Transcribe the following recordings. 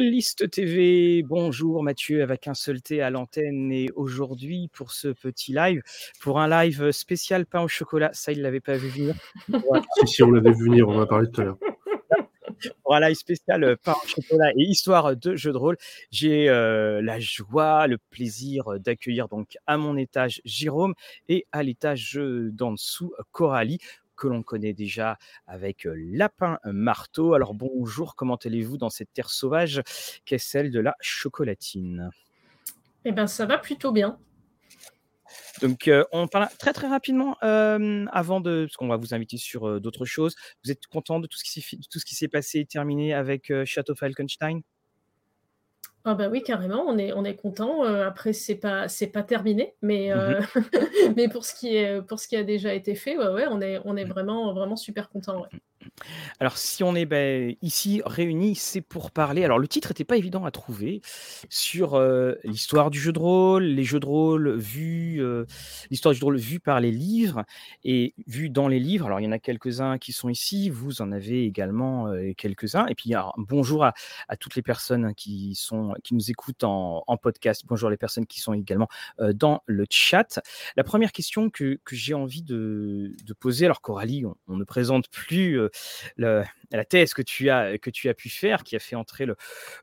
Rolliste TV, bonjour Mathieu avec un seul T à l'antenne et aujourd'hui pour ce petit live, pour un live spécial pain au chocolat, ça il l'avait pas vu venir. si, si, on l'avait vu venir, on en a parlé tout à l'heure. Pour un live spécial pain au chocolat et histoire de jeu de rôle, j'ai euh, la joie, le plaisir d'accueillir donc à mon étage Jérôme et à l'étage d'en dessous Coralie que l'on connaît déjà avec Lapin Marteau. Alors bonjour, comment allez-vous dans cette terre sauvage qu'est celle de la chocolatine? Eh bien ça va plutôt bien. Donc, on parle très très rapidement avant de, parce qu'on va vous inviter sur d'autres choses. Vous êtes content de tout ce qui s'est passé et terminé avec Château Falkenstein? Ah bah oui, carrément, on est, on est content. après, c'est pas, c'est pas terminé, mais, mmh mais pour ce qui est, pour ce qui a déjà été fait, ouais, ouais, on est, on est vraiment, vraiment super content. Alors, si on est ben, ici réunis, c'est pour parler. Alors, le titre n'était pas évident à trouver sur euh, l'histoire du jeu de rôle, les jeux de rôle vus, euh, l'histoire du jeu de rôle vue par les livres et vue dans les livres. Alors, il y en a quelques-uns qui sont ici, vous en avez également euh, quelques-uns. Et puis, un bonjour à, toutes les personnes qui, sont, qui nous écoutent en, podcast. Bonjour les personnes qui sont également dans le chat. La première question que, j'ai envie de, poser, alors Coralie, on ne présente plus la thèse que tu, as, que tu as pu faire, qui a fait entrer le,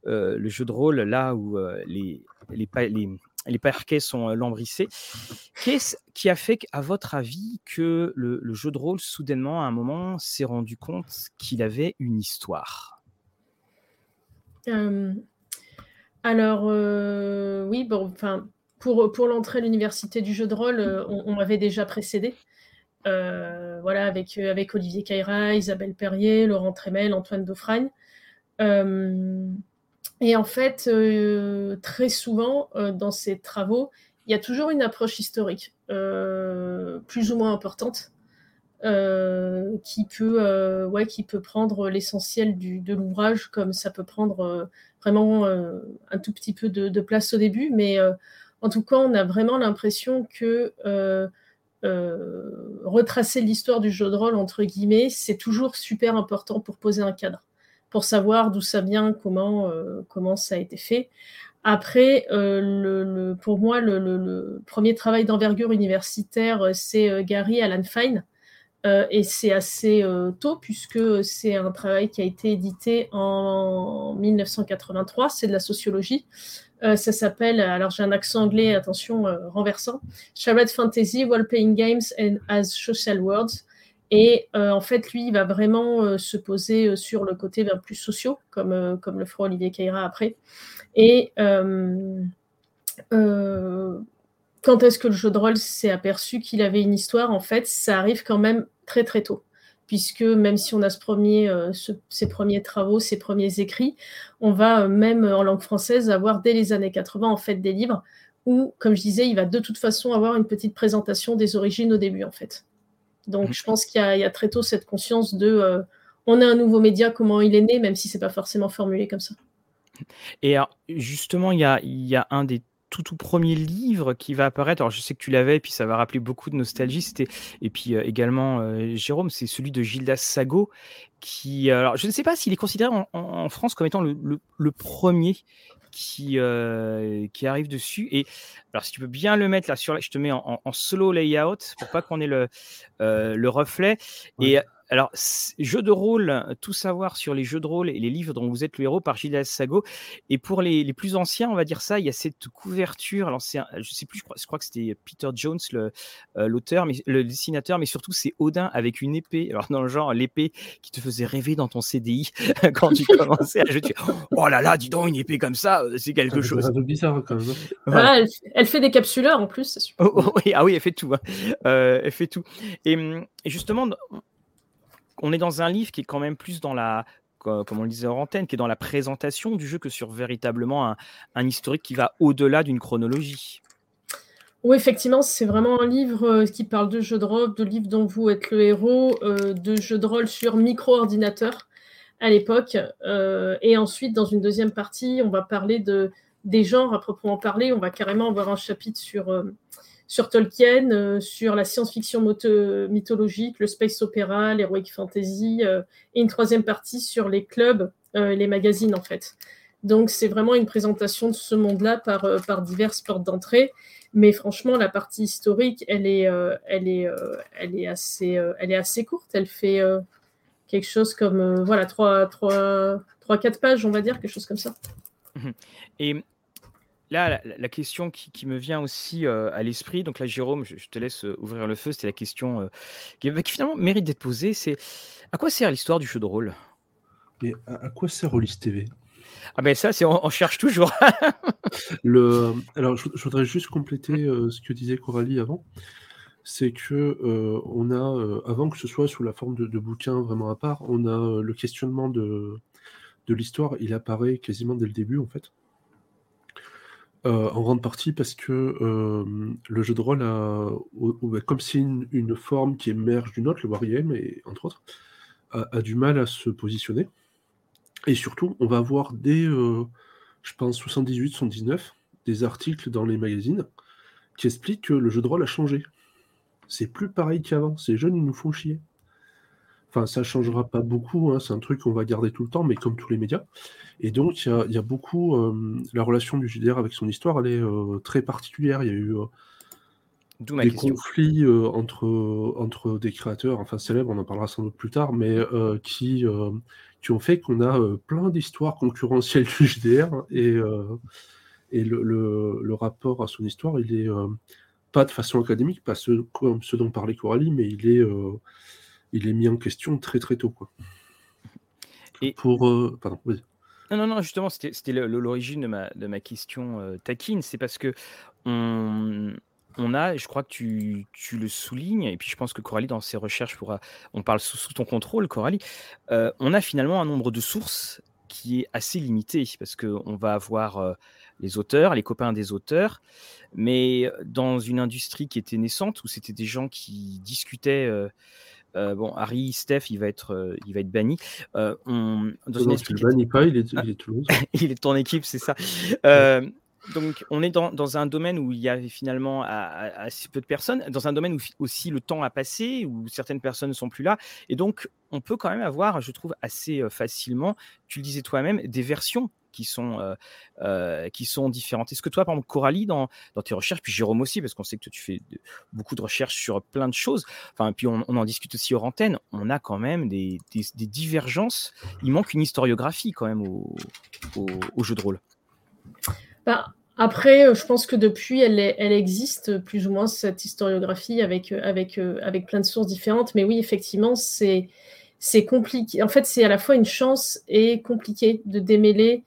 euh, jeu de rôle là où euh, les, les, parquets sont euh, lambrissés. Qu'est-ce qui a fait, à votre avis, que le, le, jeu de rôle, soudainement, à un moment, s'est rendu compte qu'il avait une histoire? Alors, oui, bon, enfin, pour, pour l'entrée à l'université du jeu de rôle, on, on m'avait déjà précédé. Euh, voilà, avec, euh, avec Olivier Caïra, Isabelle Perrier, Laurent Trémel, Antoine Daufragne. Euh, et en fait, très souvent, dans ces travaux, il y a toujours une approche historique, plus ou moins importante, qui, peut, ouais, qui peut prendre l'essentiel de l'ouvrage, comme ça peut prendre vraiment un tout petit peu de, de, place au début. Mais en tout cas, on a vraiment l'impression que euh, retracer l'histoire du jeu de rôle, entre guillemets, c'est toujours super important pour poser un cadre, pour savoir d'où ça vient, comment, euh, ça a été fait. Après, euh, le, pour moi, le, premier travail d'envergure universitaire, c'est Gary Alan Fine. et c'est assez tôt, puisque c'est un travail qui a été édité en 1983, c'est de la sociologie. Euh, ça s'appelle, alors j'ai un accent anglais, attention, euh, renversant, Charlotte Fantasy, Role Playing Games and as Social Worlds. Et euh, en fait, lui, il va vraiment se poser sur le côté plus sociaux, comme, comme le fera Olivier Caïra après. Et quand est-ce que le jeu de rôle s'est aperçu qu'il avait une histoire? En fait, ça arrive quand même très très tôt puisque même si on a ce premier, euh, ces premiers travaux, ces premiers écrits, on va euh, même en langue française avoir dès les années 80 en fait des livres où, comme je disais, il va de toute façon avoir une petite présentation des origines au début en fait. Donc je pense qu'il y, a très tôt cette conscience de euh, on a un nouveau média, comment il est né, même si c'est pas forcément formulé comme ça. Et justement, il y a, il y a un des tout tout premier livre qui va apparaître. Alors je sais que tu l'avais, et puis ça va rappeler beaucoup de nostalgie. C'était et puis euh, également euh, Jérôme, c'est celui de Gildas Sago, qui alors je ne sais pas s'il est considéré en, France comme étant le, premier qui euh, qui arrive dessus. Et alors si tu peux bien le mettre là sur, je te mets en, solo layout pour pas qu'on ait le le reflet. Et alors, jeu de rôle, tout savoir sur les jeux de rôle et les livres dont vous êtes le héros par Gilles Sago. Et pour les, les, plus anciens, on va dire ça, il y a cette couverture. Alors, c'est, je sais plus, je crois, je crois que c'était Peter Jones, le, euh, l'auteur, mais le dessinateur, mais surtout c'est Odin avec une épée. Alors, dans le genre, l'épée qui te faisait rêver dans ton CDI quand tu commençais à jouer. Tu... Oh là là, dis donc, une épée comme ça, euh, c'est quelque chose. C'est bizarre quand même. Hein. elle, fait des capsuleurs en plus, c'est super. Oh, oh, oui, ah oui, elle fait tout. Hein. Euh, elle fait tout. Et, et justement, on est dans un livre qui est quand même plus dans la, comme on le disait en antenne, qui est dans la présentation du jeu que sur véritablement un, historique qui va au-delà d'une chronologie. Oui, effectivement, c'est vraiment un livre euh, qui parle de jeux de rôle, de livres dont vous êtes le héros, euh, de jeux de rôle sur micro-ordinateur à l'époque. Euh, et ensuite, dans une deuxième partie, on va parler de, des genres à proprement parler. On va carrément avoir un chapitre sur sur Tolkien, euh, sur la science-fiction mythologique, le space opéra, l'heroic fantasy, euh, et une troisième partie sur les clubs, euh, les magazines en fait. Donc c'est vraiment une présentation de ce monde-là par, diverses portes d'entrée. Mais franchement, la partie historique, elle est assez courte. Elle fait quelque chose comme voilà, 3-4 pages, on va dire, quelque chose comme ça. Et là, la, question qui, me vient aussi euh, à l'esprit, donc là, Jérôme, je, te laisse euh, ouvrir le feu, c'était la question euh, qui, finalement mérite d'être posée, c'est à quoi sert l'histoire du jeu de rôle? Mais à, quoi sert Rollis TV ah ben ça, c'est on, cherche toujours. le, alors, je, voudrais juste compléter ce que disait Coralie avant. C'est que on a, avant que ce soit sous la forme de, de bouquin vraiment à part, on a le questionnement de, de l'histoire. Il apparaît quasiment dès le début en fait. Euh, en grande partie parce que euh, le jeu de rôle a, bah, comme c'est une, forme qui émerge d'une autre, le wargame, et entre autres, a, du mal à se positionner. Et surtout, on va avoir dès, euh, je pense, 78-79, des articles dans les magazines qui expliquent que le jeu de rôle a changé. C'est plus pareil qu'avant. Ces jeunes, ils nous font chier. Enfin, ça changera pas beaucoup, hein, c'est un truc qu'on va garder tout le temps, mais comme tous les médias. Et donc, il y a, beaucoup. Euh, la relation du JDR avec son histoire, elle est euh, très particulière. Il y a eu euh, des conflits entre, entre des créateurs, enfin célèbres, on en parlera sans doute plus tard, mais qui, qui ont fait qu'on a plein d'histoires concurrentielles du JDR. Et, et le, le, rapport à son histoire, il est pas de façon académique, pas ce, comme ce dont parlait Coralie, mais il est il est mis en question très très tôt. Quoi. Et... Pour. Euh, pardon, Non, non, non, justement, c'était l'origine de ma, de ma question euh, taquine. C'est parce que on, on a, je crois que tu, tu, le soulignes, et puis je pense que Coralie, dans ses recherches, pourra, on parle sous, ton contrôle, Coralie, euh, on a finalement un nombre de sources qui est assez limité, parce qu'on va avoir les auteurs, les copains des auteurs, mais dans une industrie qui était naissante, où c'était des gens qui discutaient euh, bon, Harry, Steph, il va être, euh, il va être banni. Euh, on, dans une banni pas, il est, il est Toulouse. il est ton équipe, c'est ça. Donc, on est dans, un domaine où il y avait finalement assez peu de personnes, dans un domaine où aussi le temps a passé, où certaines personnes ne sont plus là. Et donc, on peut quand même avoir, je trouve, assez facilement, tu le disais toi-même, des versions qui sont, euh, euh, qui sont différentes. Est-ce que toi, par exemple, Coralie, dans, tes recherches, puis Jérôme aussi, parce qu'on sait que tu fais beaucoup de recherches sur plein de choses, enfin, puis on, en discute aussi hors antenne, on a quand même des, des, divergences. Il manque une historiographie quand même au, au, jeu de rôle. Bah, après, euh, je pense que depuis, elle, elle, existe plus ou moins cette historiographie avec, avec, avec plein de sources différentes. Mais oui, effectivement, c'est c'est compliqué. En fait, c'est à la fois une chance et compliqué de démêler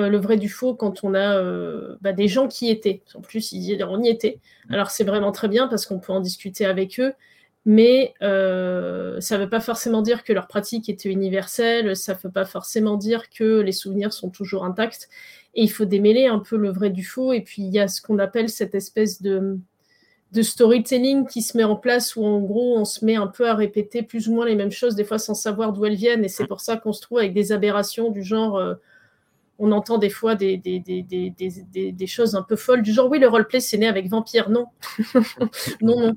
euh, le vrai du faux quand on a euh, bah, des gens qui étaient. En plus, ils, on y était. Mm. Alors c'est vraiment très bien parce qu'on peut en discuter avec eux, mais euh, ça ne veut pas forcément dire que leur pratique était universelle, ça ne veut pas forcément dire que les souvenirs sont toujours intacts. Et il faut démêler un peu le vrai du faux. Et puis il y a ce qu'on appelle cette espèce de, storytelling qui se met en place où en gros on se met un peu à répéter plus ou moins les mêmes choses, des fois sans savoir d'où elles viennent. Et c'est pour ça qu'on se trouve avec des aberrations du genre on entend des fois des, choses un peu folles, du genre oui, le roleplay c'est né avec Vampire. Non, non, non.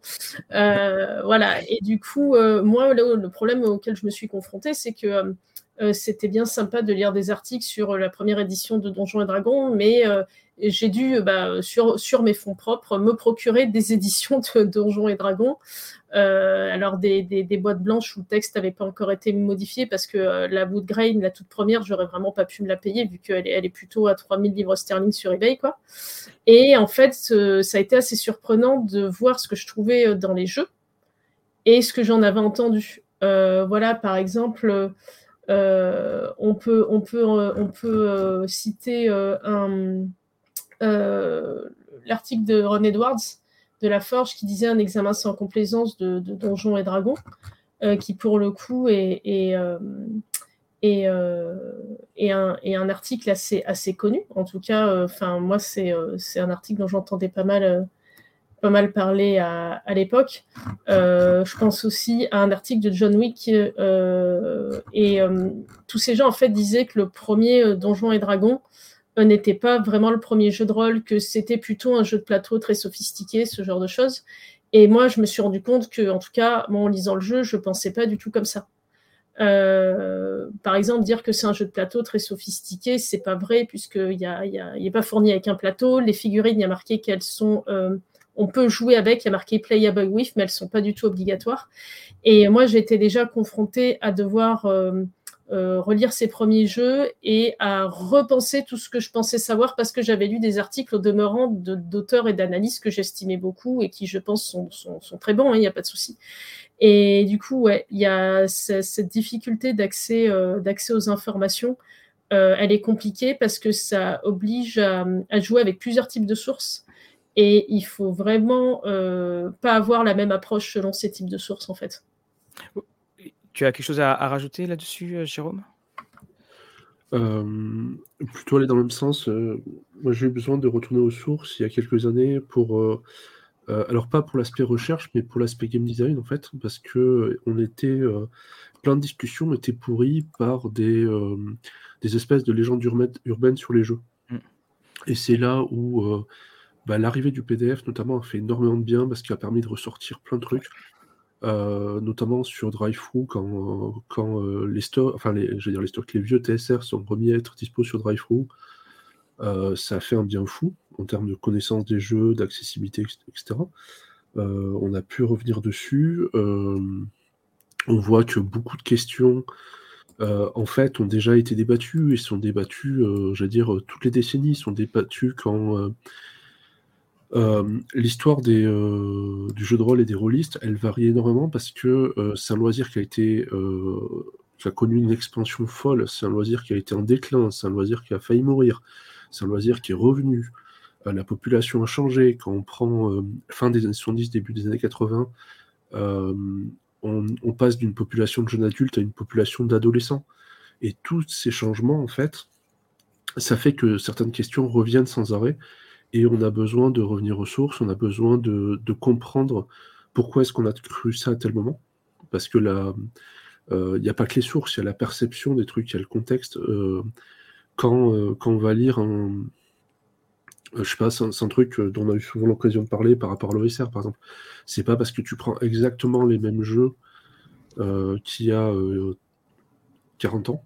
Euh, voilà. Et du coup, euh, moi, le, problème auquel je me suis confrontée, c'est que euh, c'était bien sympa de lire des articles sur la première édition de Donjons et Dragons, mais j'ai dû, bah, sur, mes fonds propres, me procurer des éditions de Donjons et Dragons. Euh, alors des, boîtes blanches où le texte n'avait pas encore été modifié parce que euh, la Wood Grain, la toute première, j'aurais vraiment pas pu me la payer vu qu'elle est, elle est plutôt à 3000 livres sterling sur eBay. Quoi. Et en fait, ça a été assez surprenant de voir ce que je trouvais euh, dans les jeux et ce que j'en avais entendu. voilà, par exemple, on peut, on peut, on peut citer un l'article de Ron Edwards de la Forge qui disait un examen sans complaisance de, Donjons et Dragons, euh, qui pour le coup est, euh, euh, un, un, article assez, assez connu. En tout cas, enfin moi, c'est un article dont j'entendais pas mal, pas mal parler à, à l'époque. je pense aussi à un article de John Wick, et tous ces gens, en fait, disaient que le premier Donjons et Dragons, n'était pas vraiment le premier jeu de rôle, que c'était plutôt un jeu de plateau très sophistiqué, ce genre de choses. Et moi, je me suis rendu compte que, en tout cas, moi, en lisant le jeu, je ne pensais pas du tout comme ça. par exemple, dire que c'est un jeu de plateau très sophistiqué, c'est pas vrai puisqu'il n'est pas fourni avec un plateau. Les figurines, il y a marqué qu'elles sont on peut jouer avec, il y a marqué Playable with, mais elles ne sont pas du tout obligatoires. Et moi, j'étais déjà confrontée à devoir euh, euh, relire ces premiers jeux et à repenser tout ce que je pensais savoir parce que j'avais lu des articles au demeurant d'auteurs et d'analystes que j'estimais beaucoup et qui, je pense, sont, très bons, hein, il n'y a pas de souci. Et du coup, ouais, il y a cette difficulté d'accès euh, aux informations. elle est compliquée parce que ça oblige à jouer avec plusieurs types de sources et il faut vraiment euh, pas avoir la même approche selon ces types de sources, en fait. Tu as quelque chose à, rajouter là-dessus, euh, Jérôme? Euh, Plutôt aller dans le même sens. moi, j'ai eu besoin de retourner aux sources il y a quelques années pour. alors, pas pour l'aspect recherche, mais pour l'aspect game design, en fait, parce que on était. plein de discussions étaient pourries par des, des espèces de légendes urbaines, sur les jeux. Mm. Et c'est là où bah, l'arrivée du PDF notamment a fait énormément de bien parce qu'il a permis de ressortir plein de trucs, euh, notamment sur DriveThru quand, quand euh, les stocks, enfin les, dire les stocks, les vieux TSR sont remis à être dispo sur DriveThru. Euh, ça a fait un bien fou en termes de connaissance des jeux, d'accessibilité, etc. on a pu revenir dessus. on voit que beaucoup de questions en fait, ont déjà été débattues et sont débattues, j'allais dire, toutes les décennies, sont débattues quand euh, l'histoire euh, du jeu de rôle et des rôlistes, elle varie énormément parce que euh, c'est un loisir qui a été qui a connu une expansion folle, c'est un loisir qui a été en déclin, c'est un loisir qui a failli mourir, c'est un loisir qui est revenu. la population a changé. Quand on prend fin des années 70, début des années 80, on, passe d'une population de jeunes adultes à une population d'adolescents. Et tous ces changements, en fait, ça fait que certaines questions reviennent sans arrêt et on a besoin de revenir aux sources, on a besoin de, comprendre pourquoi est-ce qu'on a cru ça à tel moment. Parce que là, il euh, n'y a pas que les sources, il y a la perception des trucs, il y a le contexte. Euh, quand, euh, quand, on va lire un. je sais pas, c'est un, truc dont on a eu souvent l'occasion de parler par rapport à l'OSR, par exemple. C'est pas parce que tu prends exactement les mêmes jeux qu'il y a 40 ans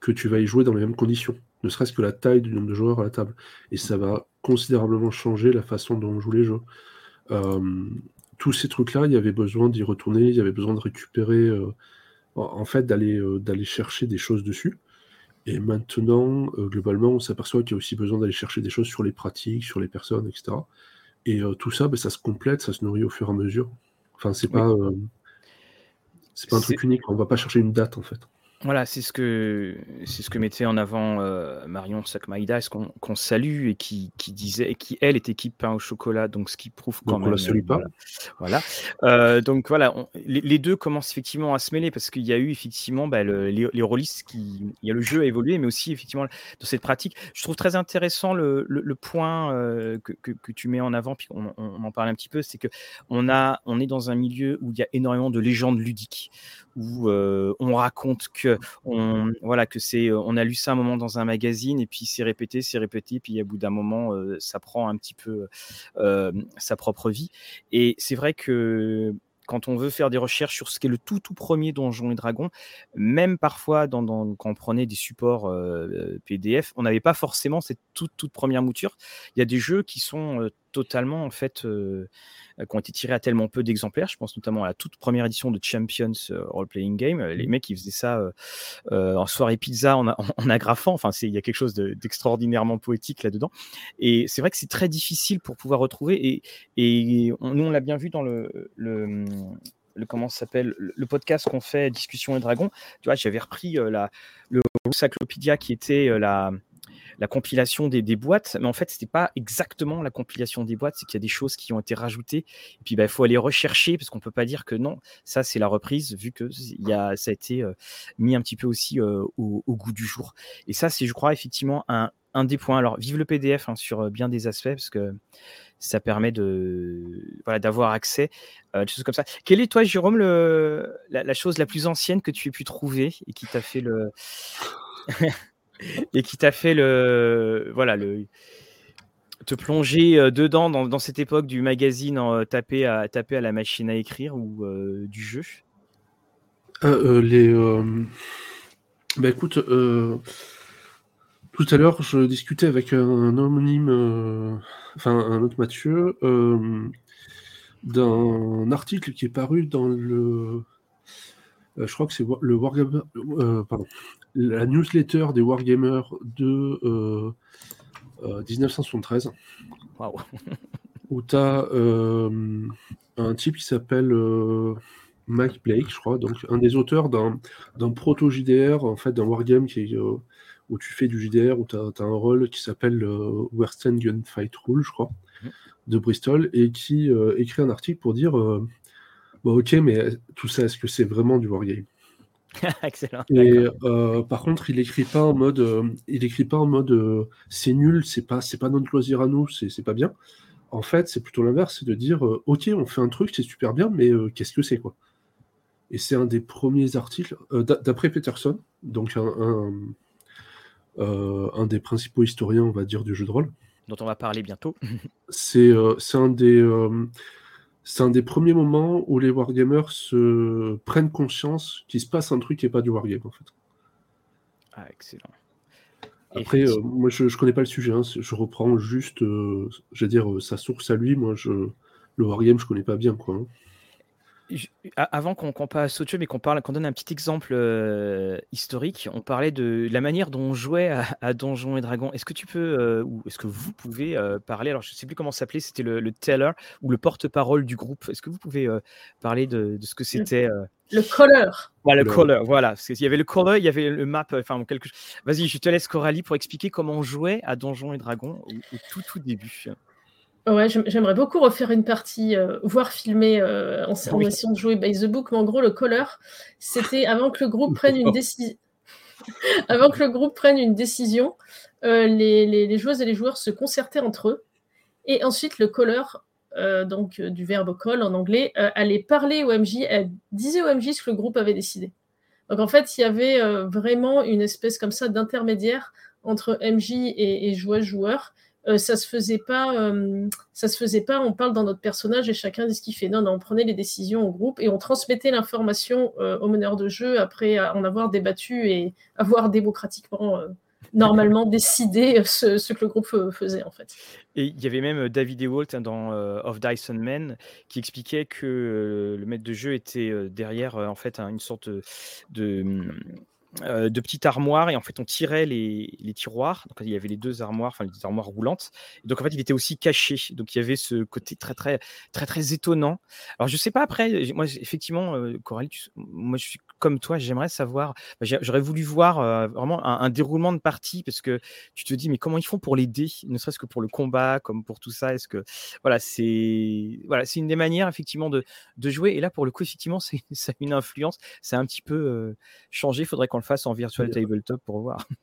que tu vas y jouer dans les mêmes conditions ne serait-ce que la taille du nombre de joueurs à la table. Et ça va considérablement changer la façon dont on joue les jeux. Euh, tous ces trucs-là, il y avait besoin d'y retourner, il y avait besoin de récupérer, euh, en fait, d'aller euh, d'aller chercher des choses dessus. Et maintenant, globalement, on s'aperçoit qu'il y a aussi besoin d'aller chercher des choses sur les pratiques, sur les personnes, etc. Et tout ça, ben, ça se complète, ça se nourrit au fur et à mesure. Enfin, c'est pas, c'est pas un truc unique. On va pas chercher une date, en fait. Voilà, c'est ce que c'est ce que mettait en avant euh, Marion Sakmaïda, qu'on salue et qui, qui disait et qui elle était équipe pain au chocolat, donc ce qui prouve quand même. On la salue pas. Voilà. Euh, donc voilà, les, deux commencent effectivement à se mêler parce qu'il y a eu effectivement bah, les, les rôlistes qui, il y a le jeu à évoluer, mais aussi effectivement dans cette pratique. Je trouve très intéressant le, le, point euh, que, que, tu mets en avant, puis on, on en parle un petit peu, c'est que on a on est dans un milieu où il y a énormément de légendes ludiques, où on raconte que on, voilà, que c'est, on a lu ça un moment dans un magazine et puis c'est répété, c'est répété, puis à bout d'un moment, ça prend un petit peu sa propre vie. Et c'est vrai que quand on veut faire des recherches sur ce qu'est le tout tout premier Donjon et Dragon, même parfois quand on prenait des supports PDF, on n'avait pas forcément cette toute toute première mouture. Il y a des jeux qui sont totalement en fait euh, qui ont été tirés à tellement peu d'exemplaires. Je pense notamment à la toute première édition de Champions euh, Role Playing Game. Les mmh. mecs, ils faisaient ça euh, en soirée pizza en, en, agrafant. Enfin, il y a quelque chose d'extraordinairement poétique là-dedans. Et c'est vrai que c'est très difficile pour pouvoir retrouver. Et, et nous, on l'a bien vu dans le, le le comment s'appelle le podcast qu'on fait Discussion et Dragon. Tu vois, j'avais repris la le Encyclopédia qui était la la compilation des, boîtes, mais en fait, c'était pas exactement la compilation des boîtes, c'est qu'il y a des choses qui ont été rajoutées, et puis bah, il faut aller rechercher, parce qu'on peut pas dire que non, ça c'est la reprise, vu que y a, ça a été euh, mis un petit peu aussi euh, au, goût du jour. Et ça, c'est, je crois, effectivement un, des points. Alors, vive le PDF hein, sur euh, bien des aspects, parce que ça permet de voilà d'avoir accès à des choses comme ça. Quelle est toi, Jérôme, le, la, la, chose la plus ancienne que tu aies pu trouver et qui t'a fait le et qui t'a fait le voilà le te plonger euh, dedans dans, cette époque du magazine en, euh, tapé à taper à la machine à écrire ou euh, du jeu? Les. Bah écoute, tout à l'heure, je discutais avec un homonyme, enfin un autre Mathieu, d'un article qui est paru dans le. je crois que c'est le Wargamer. pardon. La newsletter des Wargamers de euh, euh, 1973. Waouh. où tu as un type qui s'appelle euh, Mike Blake, je crois, donc un des auteurs d'un proto-JDR, en fait, d'un wargame qui est, euh, où tu fais du JDR, où tu as, un rôle qui s'appelle euh, Western Gunfight Rule, je crois, Mhm. de Bristol, et qui euh, écrit un article pour dire euh, Bon, ok, mais tout ça, est-ce que c'est vraiment du wargame? Excellent. et euh, par contre, il écrit pas en mode, euh, il écrit pas en mode, euh, c'est nul, c'est pas, c'est pas notre loisir à nous, c'est c'est pas bien. En fait, c'est plutôt l'inverse, c'est de dire, ok, on fait un truc, c'est super bien, mais qu'est-ce que c'est quoi? Et c'est un des premiers articles, d'a- d'après Peterson, donc un, un, un des principaux historiens, on va dire, du jeu de rôle. Dont on va parler bientôt. C'est c'est un des c'est un des premiers moments où les wargamers se prennent conscience qu'il se passe un truc qui n'est pas du wargame en fait. Ah, excellent. Après, euh, moi, je, je connais pas le sujet. hein, je reprends juste, euh, je veux dire, euh, sa source à lui. Moi, je, le wargame, je connais pas bien, quoi. hein. Avant qu'on passe au jeu, mais qu'on parle, qu'on donne un petit exemple euh, historique, on parlait de la manière dont on jouait à, à Donjons et Dragons. Est-ce que tu peux, euh, ou est-ce que vous pouvez euh, parler Alors, je sais plus comment ça s'appelait, c'était le, le teller ou le porte-parole du groupe. Est-ce que vous pouvez euh, parler de, de ce que c'était euh, Le colleur. voilà, le Le- caller, voilà. Parce qu'il y avait le caller, il y avait le map, enfin quelque chose. Vas-y, je te laisse Coralie pour expliquer comment on jouait à Donjons et Dragons au, au tout tout début. Ouais, j'aim- j'aimerais beaucoup refaire une partie, euh, voire filmer euh, en, en Oui. essayant de jouer by the book, mais en gros, le colleur, c'était avant que le groupe prenne une décision. avant que le groupe prenne une décision, euh, les, les- les joueuses et les joueurs se concertaient entre eux, et ensuite le euh, donc du verbe call en anglais, allait parler au MJ, elle disait au MJ ce que le groupe avait décidé. Donc en fait, il y avait vraiment une espèce comme ça d'intermédiaire entre MJ et, et joueur-joueur. Euh, ça se faisait pas, euh, ça se faisait pas. On parle dans notre personnage et chacun dit ce qu'il fait. Non, non, on prenait les décisions au groupe et on transmettait l'information euh, au meneur de jeu après en avoir débattu et avoir démocratiquement, normalement décidé ce, ce, que le groupe faisait en fait. Et il y avait même David Ewalt hein, dans Of Dyson Men qui expliquait que le maître de jeu était derrière en fait une sorte de, de euh, de petites armoires et en fait on tirait les, les, tiroirs. Donc il y avait les deux armoires enfin les armoires roulantes. Et donc en fait il était aussi caché. Donc il y avait ce côté très très très très étonnant. Alors je sais pas après moi effectivement euh, Coralie moi je suis comme toi j'aimerais savoir j'aurais voulu voir euh, vraiment un, déroulement de partie parce que tu te dis mais comment ils font pour dés ne serait-ce que pour le combat comme pour tout ça? Est-ce que voilà c'est voilà c'est une des manières effectivement de, de jouer. Et là pour le coup effectivement c'est ça a une influence. C'est un petit peu euh, changé. Faudrait qu'on le fasse en virtual tabletop pour voir.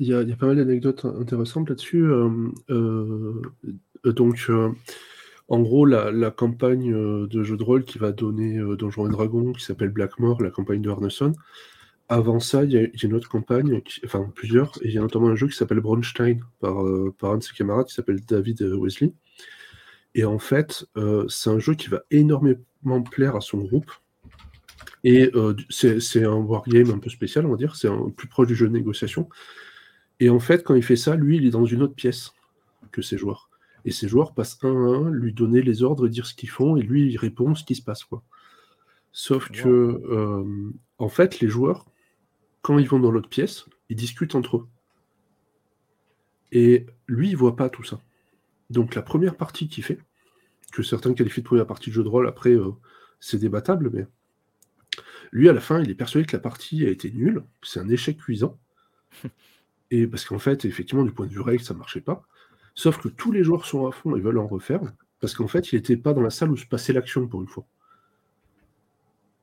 Il y a, il y a pas mal d'anecdotes intéressantes là-dessus. Euh, euh, donc, euh, en gros, la, la, campagne de jeu de rôle qui va donner Donjons et Dragons, qui s'appelle Blackmore, la campagne de Arneson. Avant ça, il y, a, il y a une autre campagne, qui, enfin plusieurs, et il y a notamment un jeu qui s'appelle Bronstein par, par un de ses camarades qui s'appelle David Wesley. Et en fait, c'est un jeu qui va énormément plaire à son groupe. Et euh, c'est un wargame un peu spécial, on va dire. C'est plus proche du jeu de négociation. Et en fait, quand il fait ça, lui, il est dans une autre pièce que ses joueurs. Et ses joueurs passent un à un, lui donner les ordres, dire ce qu'ils font, et lui, il répond ce qui se passe. Quoi. Sauf wow. que, euh, en fait, les joueurs, quand ils vont dans l'autre pièce, ils discutent entre eux. Et lui, il voit pas tout ça. Donc la première partie qu'il fait, que certains qualifient de première partie de jeu de rôle, après, euh, c'est débattable, mais lui, à la fin, il est persuadé que la partie a été nulle, c'est un échec cuisant. Et parce qu'en fait, effectivement, du point de vue règle, ça ne marchait pas. Sauf que tous les joueurs sont à fond et veulent en refaire, parce qu'en fait, il n'était pas dans la salle où se passait l'action pour une fois.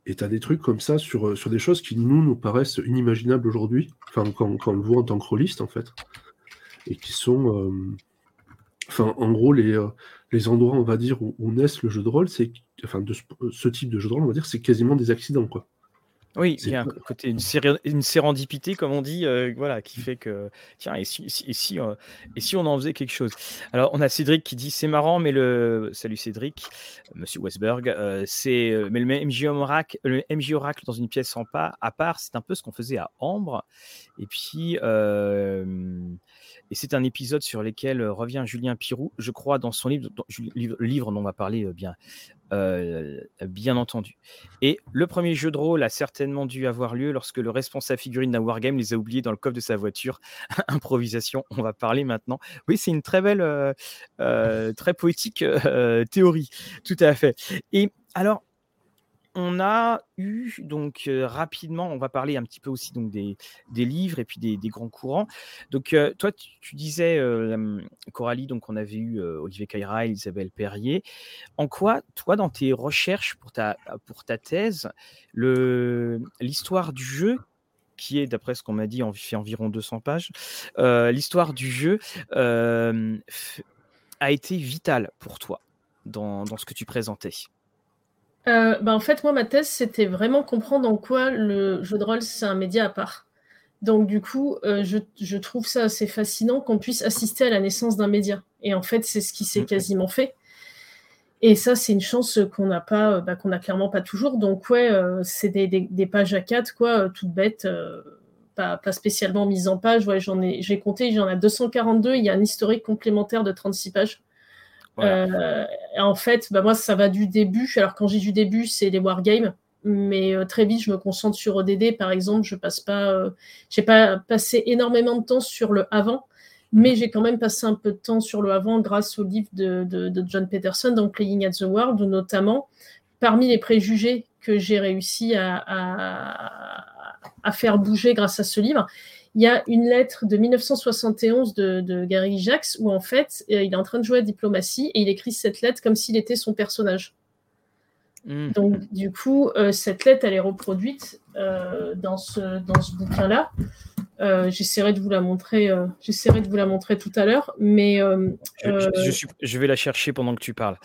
Et tu as des trucs comme ça sur, sur des choses qui, nous, nous paraissent inimaginables aujourd'hui, enfin, quand, quand, on le voit en tant que rôliste, en fait, et qui sont. Euh... Enfin, en gros, les, euh, les endroits, on va dire, où, où naissent le jeu de rôle, c'est. Enfin, de ce, ce, type de jeu de rôle, on va dire, c'est quasiment des accidents, quoi. Oui, il y a un côté, une, une sérendipité, comme on dit, euh, voilà, qui fait que, tiens, et si, et, si, euh, et si, on en faisait quelque chose? Alors, on a Cédric qui dit c'est marrant, mais le. Salut Cédric, monsieur Westberg, euh, c'est. Mais le MJ, Oracle, le MJ Oracle dans une pièce en pas, à part, c'est un peu ce qu'on faisait à Ambre. Et puis. Et c'est un épisode sur lequel revient Julien Pirou, je crois, dans son livre, le livre dont on va parler bien, bien entendu. Et le premier jeu de rôle a certainement dû avoir lieu lorsque le responsable figurine d'un wargame les a oubliés dans le coffre de sa voiture. Improvisation, on va parler maintenant. Oui, c'est une très belle, très poétique théorie, tout à fait. Et alors, on a eu donc rapidement, on va parler un petit peu aussi donc des, livres et puis des, grands courants. Donc toi, tu, disais Coralie, donc on avait eu Olivier Caïra, Isabelle Perrier. En quoi, toi, dans tes recherches pour ta pour ta thèse, l'histoire du jeu qui est, d'après ce qu'on m'a dit, en, fait environ 200 pages, l'histoire du jeu a été vitale pour toi dans ce que tu présentais? Euh, bah, en fait, moi, ma thèse, c'était vraiment comprendre en quoi le jeu de rôle, c'est un média à part. Donc, du coup, euh, je, je, trouve ça assez fascinant qu'on puisse assister à la naissance d'un média. Et en fait, c'est ce qui s'est quasiment fait. Et ça, c'est une chance qu'on n'a pas, bah, qu'on n'a clairement pas toujours. Donc, ouais, euh, c'est des, des, des, pages à 4, quoi, toutes bêtes, pas, pas, spécialement mises en page. Ouais, j'en ai, j'ai compté, j'en ai 242. Il y a un historique complémentaire de 36 pages. Euh, en fait, bah, moi, ça va du début. Alors, quand j'ai du début, c'est les wargames. Mais euh, très vite, je me concentre sur ODD, par exemple. Je passe pas, euh, j'ai pas passé énormément de temps sur le avant, mais j'ai quand même passé un peu de temps sur le avant grâce au livre de, John Peterson, donc Playing at the World, notamment parmi les préjugés que j'ai réussi à, faire bouger grâce à ce livre, il y a une lettre de 1971 de, Gary Jacques où en fait euh, il est en train de jouer à diplomatie et il écrit cette lettre comme s'il était son personnage. Hmm. Donc du coup, euh, cette lettre elle est reproduite euh, dans ce, dans ce bouquin-là. j'essaierai de vous la montrer. j'essaierai de vous la montrer tout à l'heure, mais je, vais la chercher pendant que tu parles.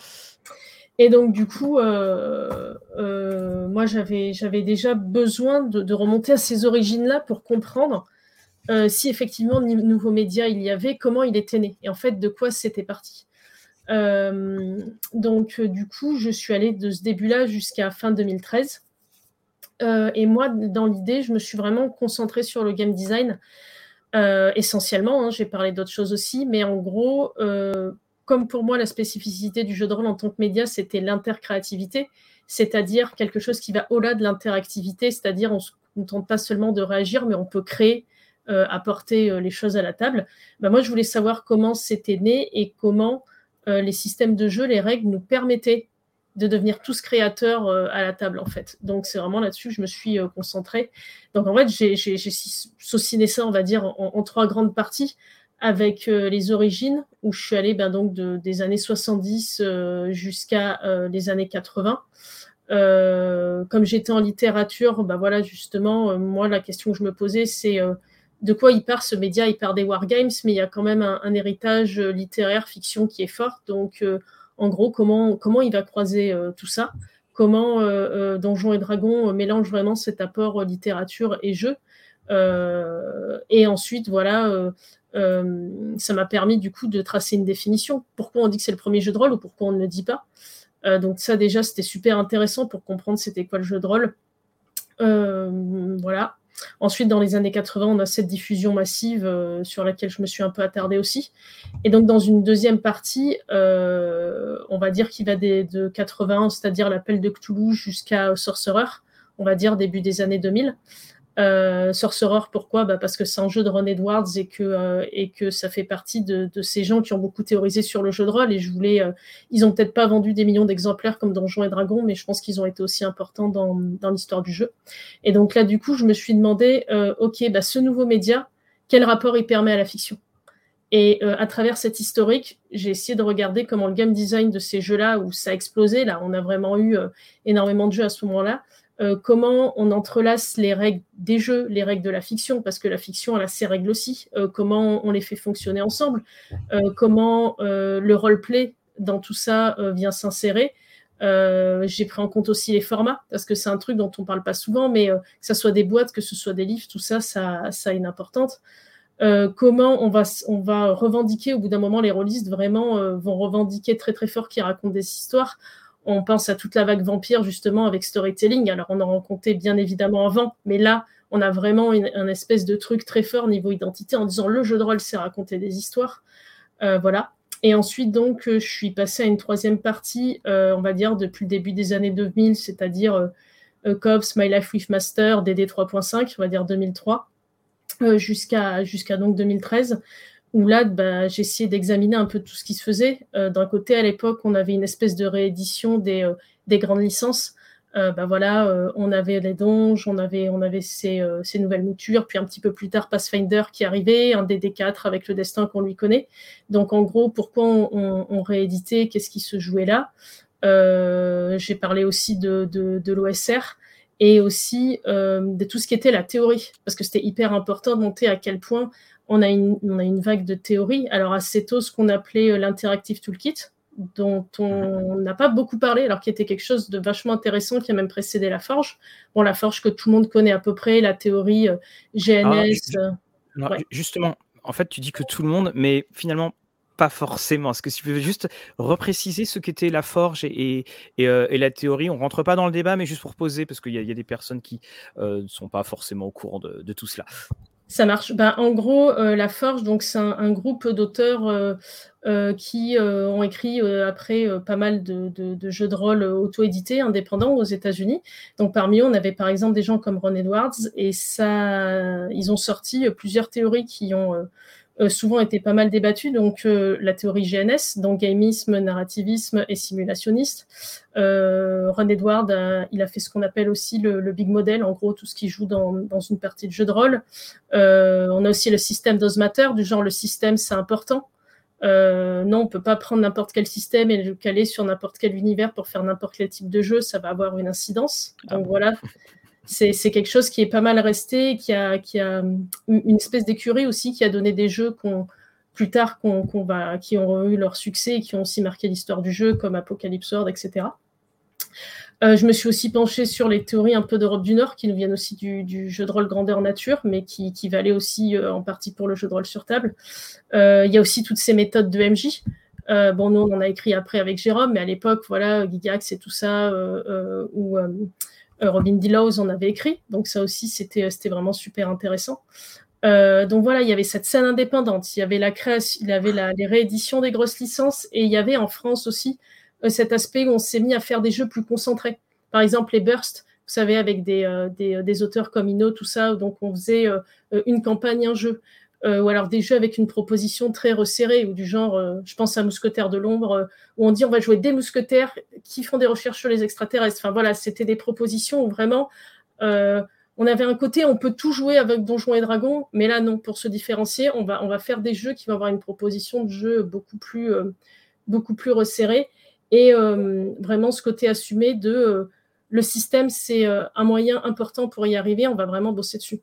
Et donc, du coup, moi, j'avais, j'avais déjà besoin de, de, remonter à ces origines-là pour comprendre euh, si effectivement nouveaux médias il y avait, comment il était né et en fait de quoi c'était parti. Euh, donc euh, du coup, je suis allée de ce début-là jusqu'à fin 2013. et moi, dans l'idée, je me suis vraiment concentrée sur le game design essentiellement. Hein, j'ai parlé d'autres choses aussi, mais en gros, comme pour moi, la spécificité du jeu de rôle en tant que média, c'était l'intercréativité, c'est-à-dire quelque chose qui va au-delà de l'interactivité, c'est-à-dire on ne se contente pas seulement de réagir, mais on peut créer apporter euh, les choses à la table. Bah, moi, je voulais savoir comment c'était né et comment euh, les systèmes de jeu, les règles nous permettaient de devenir tous créateurs à la table, en fait. Donc, c'est vraiment là-dessus que je me suis concentrée. Donc, en fait, j'ai sauciné ça, on va dire, en, trois grandes parties avec les origines, où je suis allée ben, donc de, des années 70 jusqu'à les années 80. comme j'étais en littérature, ben voilà, justement, moi, la question que je me posais, c'est de quoi il part ce média Il part des wargames, mais il y a quand même un, héritage euh, littéraire, fiction qui est fort. Donc, euh, en gros, comment, comment il va croiser euh, tout ça? Comment Donjons et Dragons mélange vraiment cet apport littérature et jeu? Et ensuite, voilà, ça m'a permis du coup de tracer une définition. Pourquoi on dit que c'est le premier jeu de rôle ou pourquoi on ne le dit pas? Donc ça, déjà, c'était super intéressant pour comprendre c'était quoi le jeu de rôle. voilà. Ensuite, dans les années 80, on a cette diffusion massive euh, sur laquelle je me suis un peu attardée aussi. Et donc, dans une deuxième partie, euh, on va dire qu'il va de 80, c'est-à-dire l'appel de Cthulhu, jusqu'à Sorcerer, on va dire début des années 2000. Euh, Sorcerer, pourquoi? Bah Parce que c'est un jeu de Ron Edwards et que, euh, et que ça fait partie de, de, ces gens qui ont beaucoup théorisé sur le jeu de rôle. Et je voulais. Euh, ils ont peut-être pas vendu des millions d'exemplaires comme Donjons et Dragons, mais je pense qu'ils ont été aussi importants dans, dans l'histoire du jeu. Et donc là, du coup, je me suis demandé euh, ok, bah, ce nouveau média, quel rapport il permet à la fiction? Et euh, à travers cet historique, j'ai essayé de regarder comment le game design de ces jeux-là, où ça a explosé, là, on a vraiment eu énormément de jeux à ce moment-là, euh, comment on entrelace les règles des jeux, les règles de la fiction, parce que la fiction, elle a ses règles aussi, euh, comment on les fait fonctionner ensemble, euh, comment le roleplay dans tout ça vient s'insérer, j'ai pris en compte aussi les formats, parce que c'est un truc dont on parle pas souvent, mais que ce soit des boîtes, que ce soit des livres, tout ça, ça, ça a une importante. comment on va, on va revendiquer au bout d'un moment les rôlistes vraiment vont revendiquer très très fort qu'ils racontent des histoires on pense à toute la vague vampire justement avec storytelling. Alors on en rencontrait bien évidemment avant, mais là on a vraiment une, un espèce de truc très fort niveau identité en disant le jeu de rôle c'est raconter des histoires. Euh, voilà. Et ensuite donc euh, je suis passée à une troisième partie, euh, on va dire depuis le début des années 2000, c'est-à-dire Cops, My Life with Master, DD 3.5, on va dire 2003, jusqu'à jusqu'à donc 2013 où là, bah, essayé d'examiner un peu tout ce qui se faisait. Euh, d'un côté, à l'époque, on avait une espèce de réédition des, euh, des grandes licences. Euh, bah voilà, on avait les donges, on avait, ces, nouvelles moutures, puis un petit peu plus tard Pathfinder qui arrivait, un DD4 avec le destin qu'on lui connaît. Donc en gros, pourquoi on, rééditait, qu'est-ce qui se jouait là? J'ai parlé aussi de, l'OSR et aussi de tout ce qui était la théorie, parce que c'était hyper important de montrer à quel point on a une, vague de théories. Alors, assez tôt, ce qu'on appelait euh, l'interactive toolkit, dont on n'a pas beaucoup parlé, alors qu'il était quelque chose de vachement intéressant qui a même précédé la forge. Bon, la forge que tout le monde connaît à peu près, la théorie euh, GNS. Euh, justement, en fait, tu dis que tout le monde, mais finalement, pas forcément. Est-ce que tu peux juste repréciser ce qu'était la forge et, la théorie? On rentre pas dans le débat, mais juste pour poser, parce qu'il y, a des personnes qui ne sont pas forcément au courant de tout cela. Ça marche. Ben, en gros, euh, La Forge, donc c'est un, groupe d'auteurs euh, euh, qui ont écrit après pas mal de, jeux de rôle auto-édités, indépendants aux États-Unis. Donc parmi eux, on avait par exemple des gens comme Ron Edwards, et ça, ils ont sorti plusieurs théories qui ont souvent été pas mal débattu. Donc, euh, la théorie GNS, donc gamisme, narrativisme et simulationniste. Euh, Ron Edward, il a fait ce qu'on appelle aussi le, big model, en gros, tout ce qui joue dans, dans une partie de jeu de rôle. on a aussi le système does matter, du genre le système, c'est important. non, on peut pas prendre n'importe quel système et le caler sur n'importe quel univers pour faire n'importe quel type de jeu, ça va avoir une incidence. Ah donc voilà, c'est quelque chose qui est pas mal resté, qui a, a une espèce d'écurie aussi, qui a donné des jeux plus tard qui ont eu leur succès et qui ont aussi marqué l'histoire du jeu, comme Apocalypse World, etc. Euh, je me suis aussi penchée sur les théories un peu d'Europe du Nord, qui nous viennent aussi du, jeu de rôle grandeur nature, mais qui, valaient aussi euh, en partie pour le jeu de rôle sur table. Euh, il y a aussi toutes ces méthodes de MJ. bon, nous, on en a écrit après avec Jérôme, mais à l'époque, voilà, Gigax et tout ça, euh, Robin Dillows en avait écrit, donc ça aussi c'était vraiment super intéressant. Euh, donc voilà, il y avait cette scène indépendante, il y avait la création, il y avait les rééditions des grosses licences, et il y avait en France aussi euh, cet aspect où on s'est mis à faire des jeux plus concentrés. Par exemple, les bursts, vous savez, avec des, des, auteurs comme Inno, tout ça, donc on faisait une campagne, un jeu. Euh, ou alors des jeux avec une proposition très resserrée, ou du genre, euh, je pense à Mousquetaire de l'ombre, euh, où on dit on va jouer des mousquetaires qui font des recherches sur les extraterrestres. Enfin voilà, c'était des propositions où vraiment on avait un côté, on peut tout jouer avec Donjons et Dragons, mais là non, pour se différencier, on va, on va faire des jeux qui vont avoir une proposition de jeu beaucoup plus, beaucoup plus resserrée, et vraiment ce côté assumé de le système, c'est un moyen important pour y arriver, on va vraiment bosser dessus.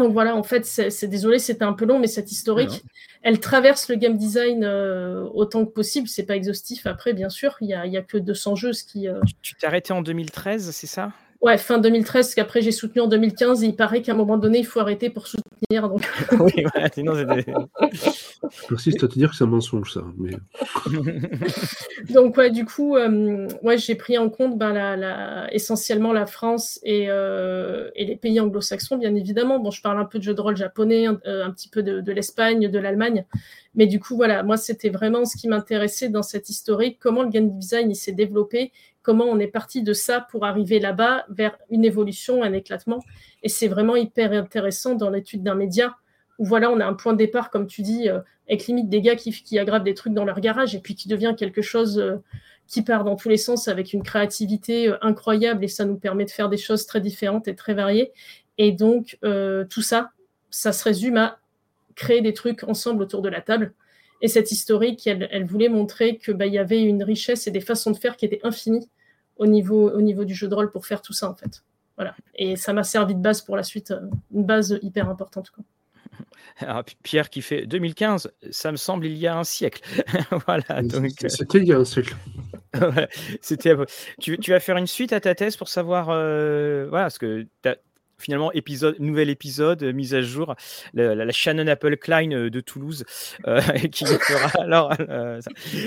Donc voilà, en fait, c'est désolé, c'était un peu long, mais cette historique, elle traverse le game design euh, autant que possible. C'est pas exhaustif après, bien sûr. Il y a, y a, que 200 jeux. Ce qui, euh, Tu t'es arrêté en 2013, c'est ça? Ouais, fin 2013, qu'après j'ai soutenu en 2015, et il paraît qu'à un moment donné, il faut arrêter pour soutenir. Donc... oui, ouais, sinon c'était. Je persiste à te dire que c'est un mensonge, ça. Mais... donc, ouais, du coup, euh, ouais, j'ai pris en compte ben, la, la, essentiellement la France et, euh, et les pays anglo-saxons, bien évidemment. Bon, je parle un peu de jeux de rôle japonais, un, euh, un petit peu de, de l'Espagne, de l'Allemagne. Mais du coup, voilà, moi, c'était vraiment ce qui m'intéressait dans cette historique, comment le game design il s'est développé comment on est parti de ça pour arriver là-bas vers une évolution, un éclatement. Et c'est vraiment hyper intéressant dans l'étude d'un média où voilà, on a un point de départ, comme tu dis, euh, avec limite des gars qui, aggravent des trucs dans leur garage et puis qui devient quelque chose euh, qui part dans tous les sens avec une créativité euh, incroyable et ça nous permet de faire des choses très différentes et très variées. Et donc, tout ça, ça se résume à créer des trucs ensemble autour de la table et cette historique, elle, voulait montrer qu'il bah, y avait une richesse et des façons de faire qui étaient infinies au niveau, au niveau du jeu de rôle pour faire tout ça, en fait. Voilà. Et ça m'a servi de base pour la suite, euh, une base hyper importante. Quoi. Alors, Pierre qui fait 2015, ça me semble il y a un siècle. voilà, donc... Euh, c'était il y a un siècle. C'était. Tu, tu, vas faire une suite à ta thèse pour savoir, euh, voilà, ce que finalement, épisode, nouvel épisode, euh, mise à jour, la, la, Shannon Apple Klein euh, de Toulouse, euh, qui fera. Alors,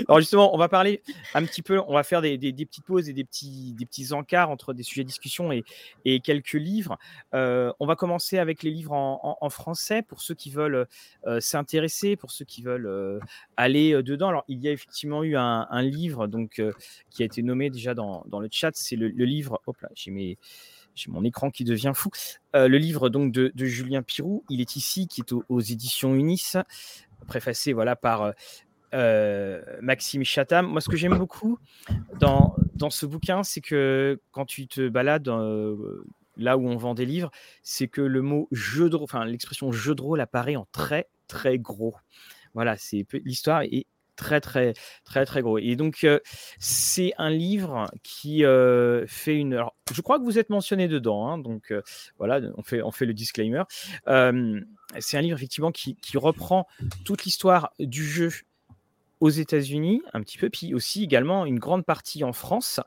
alors, justement, on va parler un petit peu, on va faire des, des, des, petites pauses et des petits, des petits encarts entre des sujets de discussion et, et quelques livres. on va commencer avec les livres en, en, en français pour ceux qui veulent s'intéresser, pour ceux qui veulent aller dedans. Alors, il y a effectivement eu un, un livre donc, qui a été nommé déjà dans, dans le chat, c'est le, le, livre. Hop là, j'ai mes j'ai mon écran qui devient fou. Euh, le livre donc de, Julien Pirou, il est ici, qui est aux, éditions Unis, préfacé voilà par euh, euh, Maxime Chatham. Moi, ce que j'aime beaucoup dans, dans ce bouquin, c'est que quand tu te balades là où on vend des livres, c'est que le mot jeu de enfin l'expression jeu de rôle apparaît en très très gros. Voilà, c'est l'histoire est très très très très gros. Et donc c'est un livre qui fait une. Alors, je crois que vous êtes mentionné dedans, hein, donc voilà, on fait on fait le disclaimer. c'est un livre effectivement qui, qui reprend toute l'histoire du jeu aux États-Unis, un petit peu, puis aussi également une grande partie en France.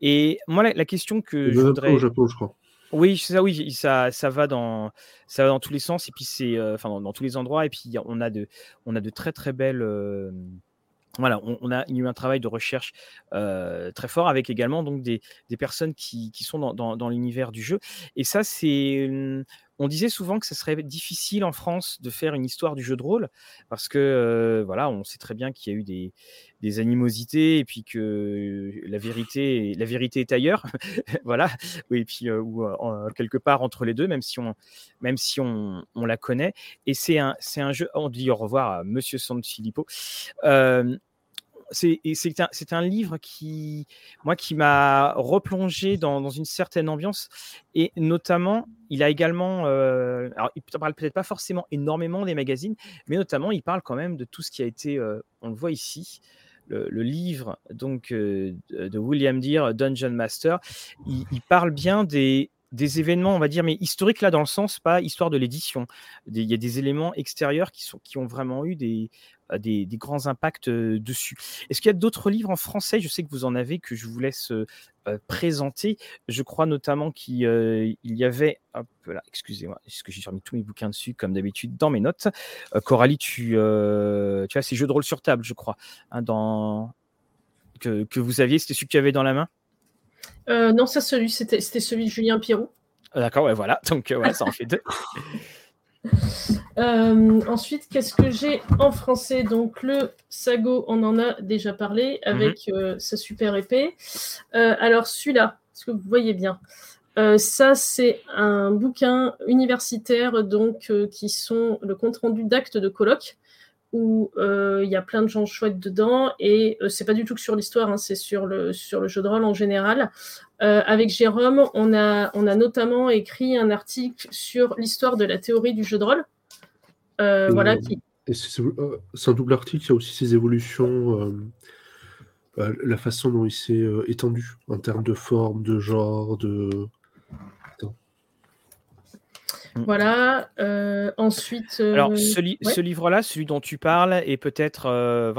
Et moi, la, question que je voudrais. Japon, je crois. Oui, ça, oui, ça, ça va dans, ça va dans tous les sens et puis c'est, enfin, dans, dans, tous les endroits et puis on a de, on a de très très belles voilà, on, a eu un travail de recherche euh, très fort avec également donc des, personnes qui, sont dans, dans, dans l'univers du jeu. Et ça, c'est. On disait souvent que ce serait difficile en France de faire une histoire du jeu de rôle parce que voilà, on sait très bien qu'il y a eu des, animosités et puis que la vérité, la vérité est ailleurs, voilà, et puis ou quelque part entre les deux, même si on, même si on, on la connaît. Et c'est un, c'est un jeu. On dit au revoir à Monsieur Sanfilippo. Euh, c'est un, livre qui, moi, qui m'a replongé dans, une certaine ambiance. Et notamment, il a également, euh, alors il parle peut-être pas forcément énormément des magazines, mais notamment, il parle quand même de tout ce qui a été, euh, on le voit ici, le, livre donc euh, de William Deere, Dungeon Master. Il parle bien des, des événements, on va dire, mais historiques là dans le sens pas histoire de l'édition. Il y a des éléments extérieurs qui, sont, qui ont vraiment eu des, des, des grands impacts dessus. Est-ce qu'il y a d'autres livres en français? Je sais que vous en avez que je vous laisse euh, présenter. Je crois notamment qu'il euh, y avait, là, excusez-moi, est-ce que j'ai remis tous mes bouquins dessus comme d'habitude dans mes notes? Coralie, tu, tu as ces jeux de rôle sur table, je crois, hein, dans que, que vous aviez, c'était celui que tu avais dans la main? Euh, non, ça, celui, c'était, celui de Julien Pirou. Ah, d'accord, ouais, voilà. Donc, euh, ça en fait deux. Euh, ensuite, qu'est-ce que j'ai en français? Donc, le Sago, on en a déjà parlé avec mhm. sa super épée. alors, celui-là, est-ce que vous voyez bien? Ça, c'est un bouquin universitaire donc qui sont le compte rendu d'actes de colloque où euh, il y a plein de gens chouettes dedans et euh, c'est pas du tout que sur l'histoire, hein, c'est sur le, sur le jeu de rôle en général. Euh, avec Jérôme, on a, on a notamment écrit un article sur l'histoire de la théorie du jeu de rôle. voilà, qui... c'est un double article, il y a aussi ses évolutions, la façon dont il s'est étendu en termes de forme, de genre, de Mm. Voilà. Euh, ensuite. Euh, Alors, ce, livre-là, celui dont tu parles, est peut-être. Euh,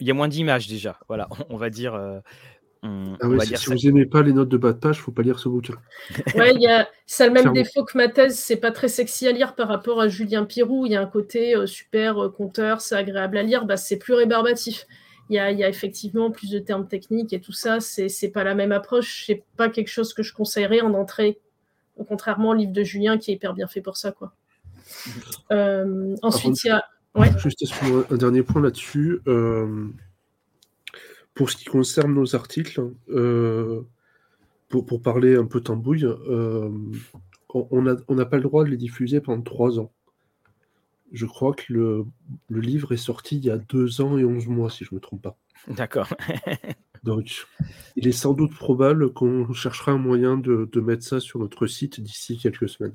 il y a moins d'images déjà. Voilà, on, va dire. ah ouais, si, vous n'aimez pas les notes de bas de page, faut pas lire ce bouquin. Ouais, il y a ça a le même défaut que ma thèse, c'est pas très sexy à lire par rapport à Julien Pirou. Il y a un côté super conteur, c'est agréable à lire, bah, c'est plus rébarbatif. Il y, a, il y, a, effectivement plus de termes techniques et tout ça, c'est pas la même approche. C'est pas quelque chose que je conseillerais en entrée contrairement au livre de Julien qui est hyper bien fait pour ça. Quoi. Euh, ensuite, il y a. Juste un dernier point là-dessus. Euh, pour ce qui concerne nos articles, euh, pour, pour, parler un peu tambouille, on n'a on pas le droit de les diffuser pendant trois ans. Je crois que le, le, livre est sorti il y a deux ans et onze mois, si je ne me trompe pas. D'accord. Donc, il est sans doute probable qu'on cherchera un moyen de, mettre ça sur notre site d'ici quelques semaines.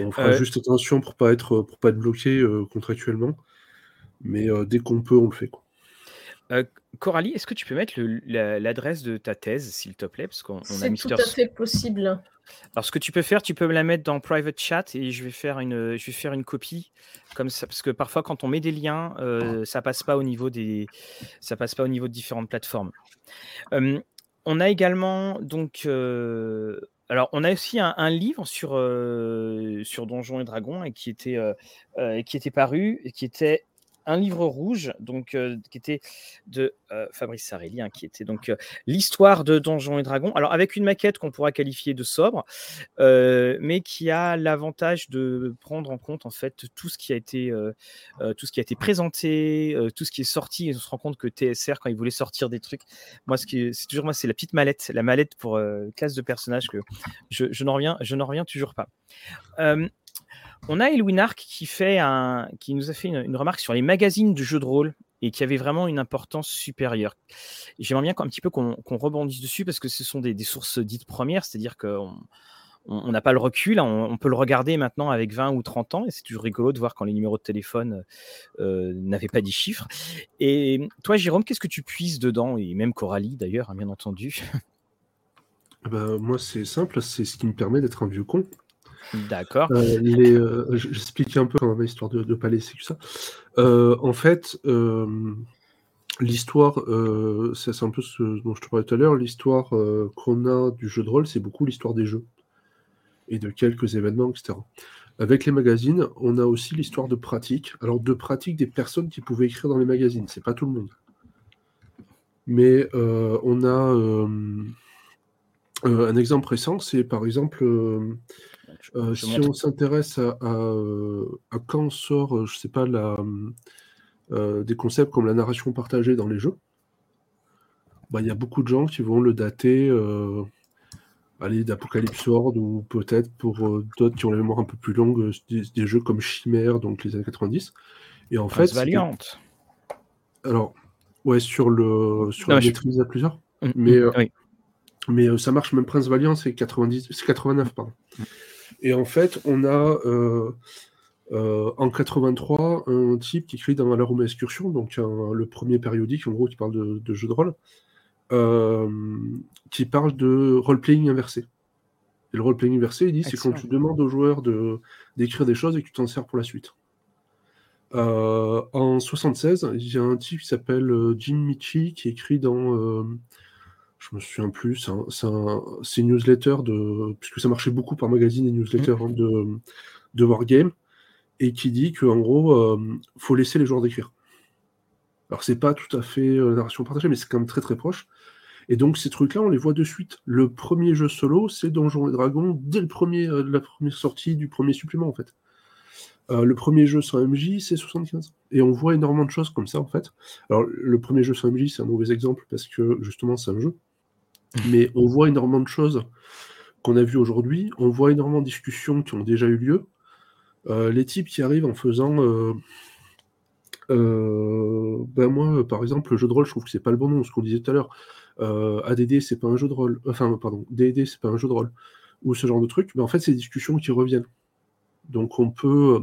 On fera euh, juste attention pour pas être pour pas être bloqué euh, contractuellement, mais euh, dès qu'on peut, on le fait. Coralie, est-ce que tu peux mettre l'adresse de ta thèse, s'il te plaît? Parce qu'on a C'est tout à fait possible. Alors, ce que tu peux faire, tu peux me la mettre dans private chat et je vais faire une, je vais faire une copie comme ça, parce que parfois, quand on met des liens, ça passe pas au niveau des, ça passe pas au niveau de différentes plateformes. on a également donc, alors on a aussi un, livre sur sur Donjons et Dragons et qui était qui était paru et qui était un livre rouge, donc euh, qui était de euh, Fabrice Sarelli, hein, qui était donc euh, l'histoire de Donjons et Dragons. Alors avec une maquette qu'on pourra qualifier de sobre, mais qui a l'avantage de prendre en compte en fait tout ce qui a été tout ce qui a été présenté, tout ce qui est sorti. Et on se rend compte que TSR quand il voulait sortir des trucs, moi c'est toujours moi c'est la petite mallette, la mallette pour classe de personnages que je n'en reviens je n'en reviens toujours pas. On a Elwin Ark qui, fait un, qui nous a fait une, remarque sur les magazines de jeux de rôle et qui avait vraiment une importance supérieure. J'aimerais bien un petit peu qu'on rebondisse dessus parce que ce sont des, sources dites premières, c'est-à-dire qu'on on n'a pas le recul, hein, on, peut le regarder maintenant avec 20 ou 30 ans, et c'est toujours rigolo de voir quand les numéros de téléphone euh, n'avaient pas des chiffres. Et toi, Jérôme, qu'est-ce que tu puisses dedans, et même Coralie d'ailleurs, hein, bien entendu ben, Moi, c'est simple, c'est ce qui me permet d'être un vieux con. D'accord. Euh, euh, j'explique un peu quand même, histoire de ne pas laisser que ça. Euh, en fait, l'histoire, c'est un peu ce dont je te parlais tout à l'heure, l'histoire qu'on a du jeu de rôle, c'est beaucoup l'histoire des jeux et de quelques événements, etc. Avec les magazines, on a aussi l'histoire de pratique. Alors, de pratique des personnes qui pouvaient écrire dans les magazines, c'est pas tout le monde. Mais on a un exemple récent, c'est par exemple euh, si on s'intéresse à, euh, quand sort, euh, je sais pas, la, des concepts comme la narration partagée dans les jeux, bah, il y a beaucoup de gens qui vont le dater d'Apocalypse World ou peut-être pour d'autres qui ont la mémoire un peu plus longue, des, jeux comme Chimère, donc les années 90. Et en fait. Valiant. Alors, ouais, sur le sur la maîtrise à plusieurs. Mm, mm, mais, mais ça marche, même Prince Valiant, c'est 90, c'est 89, pardon. Mm. Et en fait, on a euh, euh, en 83 un type qui écrit dans la Rome Excursion, donc le premier périodique, en gros, qui parle de, de jeux de rôle, euh, qui parle de role-playing inversé. Et le role-playing inversé, il dit, c'est quand tu demandes aux joueurs de, d'écrire des choses et que tu t'en sers pour la suite. en 76, il y a un type qui s'appelle Jim Michi qui écrit dans je me souviens plus, c'est une newsletter de. Puisque ça marchait beaucoup par magazine et newsletter mmh. hein, de, de Wargame, et qui dit qu'en gros, euh, faut laisser les joueurs d'écrire. Alors, c'est pas tout à fait euh, la narration partagée, mais c'est quand même très très proche. Et donc, ces trucs-là, on les voit de suite. Le premier jeu solo, c'est Donjons et Dragons, dès le premier, euh, la première sortie du premier supplément, en fait. le premier jeu sur MJ, c'est 75. Et on voit énormément de choses comme ça, en fait. Alors, le premier jeu sur MJ, c'est un mauvais exemple parce que, justement, c'est un jeu. Mais on voit énormément de choses qu'on a vues aujourd'hui. On voit énormément de discussions qui ont déjà eu lieu. Euh, les types qui arrivent en faisant. Euh, euh, ben moi, par exemple, le jeu de rôle, je trouve que c'est pas le bon nom, ce qu'on disait tout à l'heure. ADD, c'est pas un jeu de rôle. Enfin, pardon, DD, c'est pas un jeu de rôle. Ou ce genre de truc. Mais en fait, c'est des discussions qui reviennent. Donc, on peut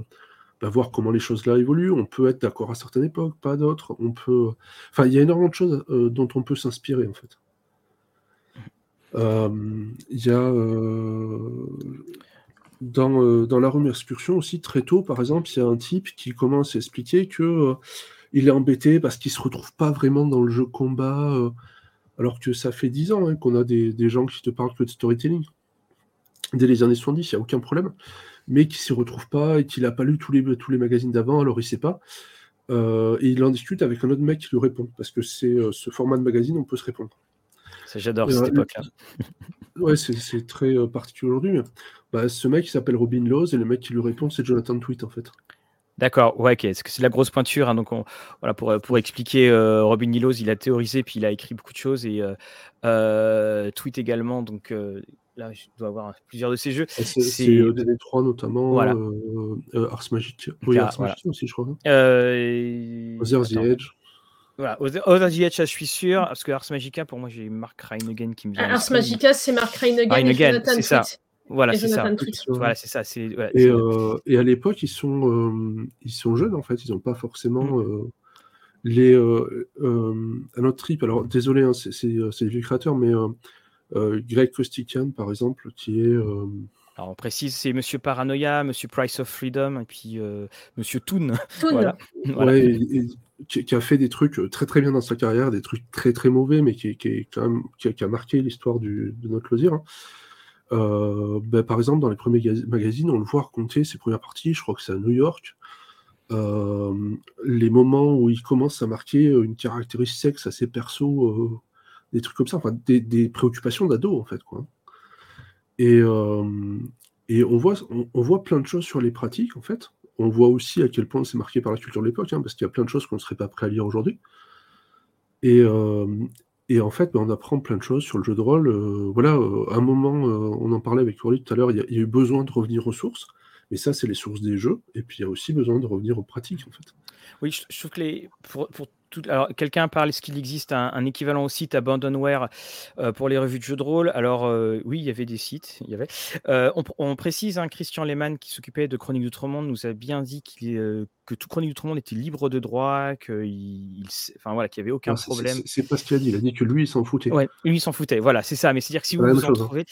ben, voir comment les choses là évoluent. On peut être d'accord à certaines époques, pas d'autres. On peut. Enfin, il y a énormément de choses dont on peut s'inspirer, en fait. Euh, il y a euh, dans, euh, dans, la Rome Excursion aussi, très tôt, par exemple, il y a un type qui commence à expliquer que il est embêté parce qu'il se retrouve pas vraiment dans le jeu combat, alors que ça fait 10 ans hein, qu'on a des, des, gens qui te parlent que de storytelling. Dès les années 70, il n'y a aucun problème, mais qui s'y retrouve pas et qu'il n'a pas lu tous les, tous les magazines d'avant, alors il sait pas. et il en discute avec un autre mec qui lui répond, parce que c'est ce format de magazine, on peut se répondre. J'adore cette époque-là. Ouais, c'est très euh, particulier aujourd'hui. Bah, ce mec, il s'appelle Robin Laws et le mec qui lui répond, c'est Jonathan Tweet, en fait. D'accord, ouais, ok. C'est la grosse pointure. Hein, donc, voilà, pour, pour expliquer, euh, Robin Laws, il a théorisé puis il a écrit beaucoup de choses et euh, Tweet également. Donc là, je dois avoir plusieurs de ces jeux. C'est DD3 notamment, voilà. Ars Magic. Oui, Ars Magic aussi, je crois. Hein. Other the Edge. Voilà, Other je suis sûr, parce que Ars Magica, pour moi, j'ai Mark Reinegen qui me vient. Ars Magica, c'est Mark Reinegen, et Jonathan ça. Voilà, c'est ça. Voilà, c'est ça. et, euh, et, à l'époque, ils sont, euh, ils sont jeunes en fait. Ils n'ont pas forcément. Mm. Euh, les, un autre trip, alors désolé, hein, c'est les vieux créateurs, mais Greg Kostikian, par exemple, qui est alors on précise, c'est Monsieur Paranoia, Monsieur Price of Freedom, et puis euh, Monsieur Toon. voilà. Ouais, qui, a fait des trucs euh, très très bien dans sa carrière, des trucs très très mauvais, mais qui, quand même, qui, a marqué l'histoire de notre loisir. Hein. Euh, ben, par exemple, dans les premiers magazines, on le voit raconter ses premières parties, je crois que c'est à New York, les moments où il commence à marquer une caractéristique sexe assez perso, des trucs comme ça, enfin des, des préoccupations d'ado en fait. Quoi. Et, et on, voit, on, voit plein de choses sur les pratiques, en fait. On voit aussi à quel point c'est marqué par la culture de l'époque, hein, parce qu'il y a plein de choses qu'on ne serait pas prêt à lire aujourd'hui. Et, et, en fait, ben, on apprend plein de choses sur le jeu de rôle. voilà, à un moment, on en parlait avec Coralie tout à l'heure, il, y, a eu besoin de revenir aux sources. Mais ça, c'est les sources des jeux. Et puis, il y a aussi besoin de revenir aux pratiques, en fait. Oui, je, trouve que les, pour, pour alors, quelqu'un parle, est-ce qu'il existe un, équivalent au site Abandonware euh, pour les revues de jeux de rôle? Alors, euh, oui, il y avait des sites. Il y avait. Euh, on, précise, hein, Christian Lehmann, qui s'occupait de Chronique d'Outre-Monde, nous a bien dit que tout Chronique d'Outre-Monde était libre de droit, qu'il il, enfin, voilà, qu'il n'y avait aucun problème. C'est pas ce qu'il a dit. Il a dit que lui, il s'en foutait. Ouais, lui, il s'en foutait. Voilà, c'est ça. Mais c'est-à-dire que si vous vous en hein. trouvez.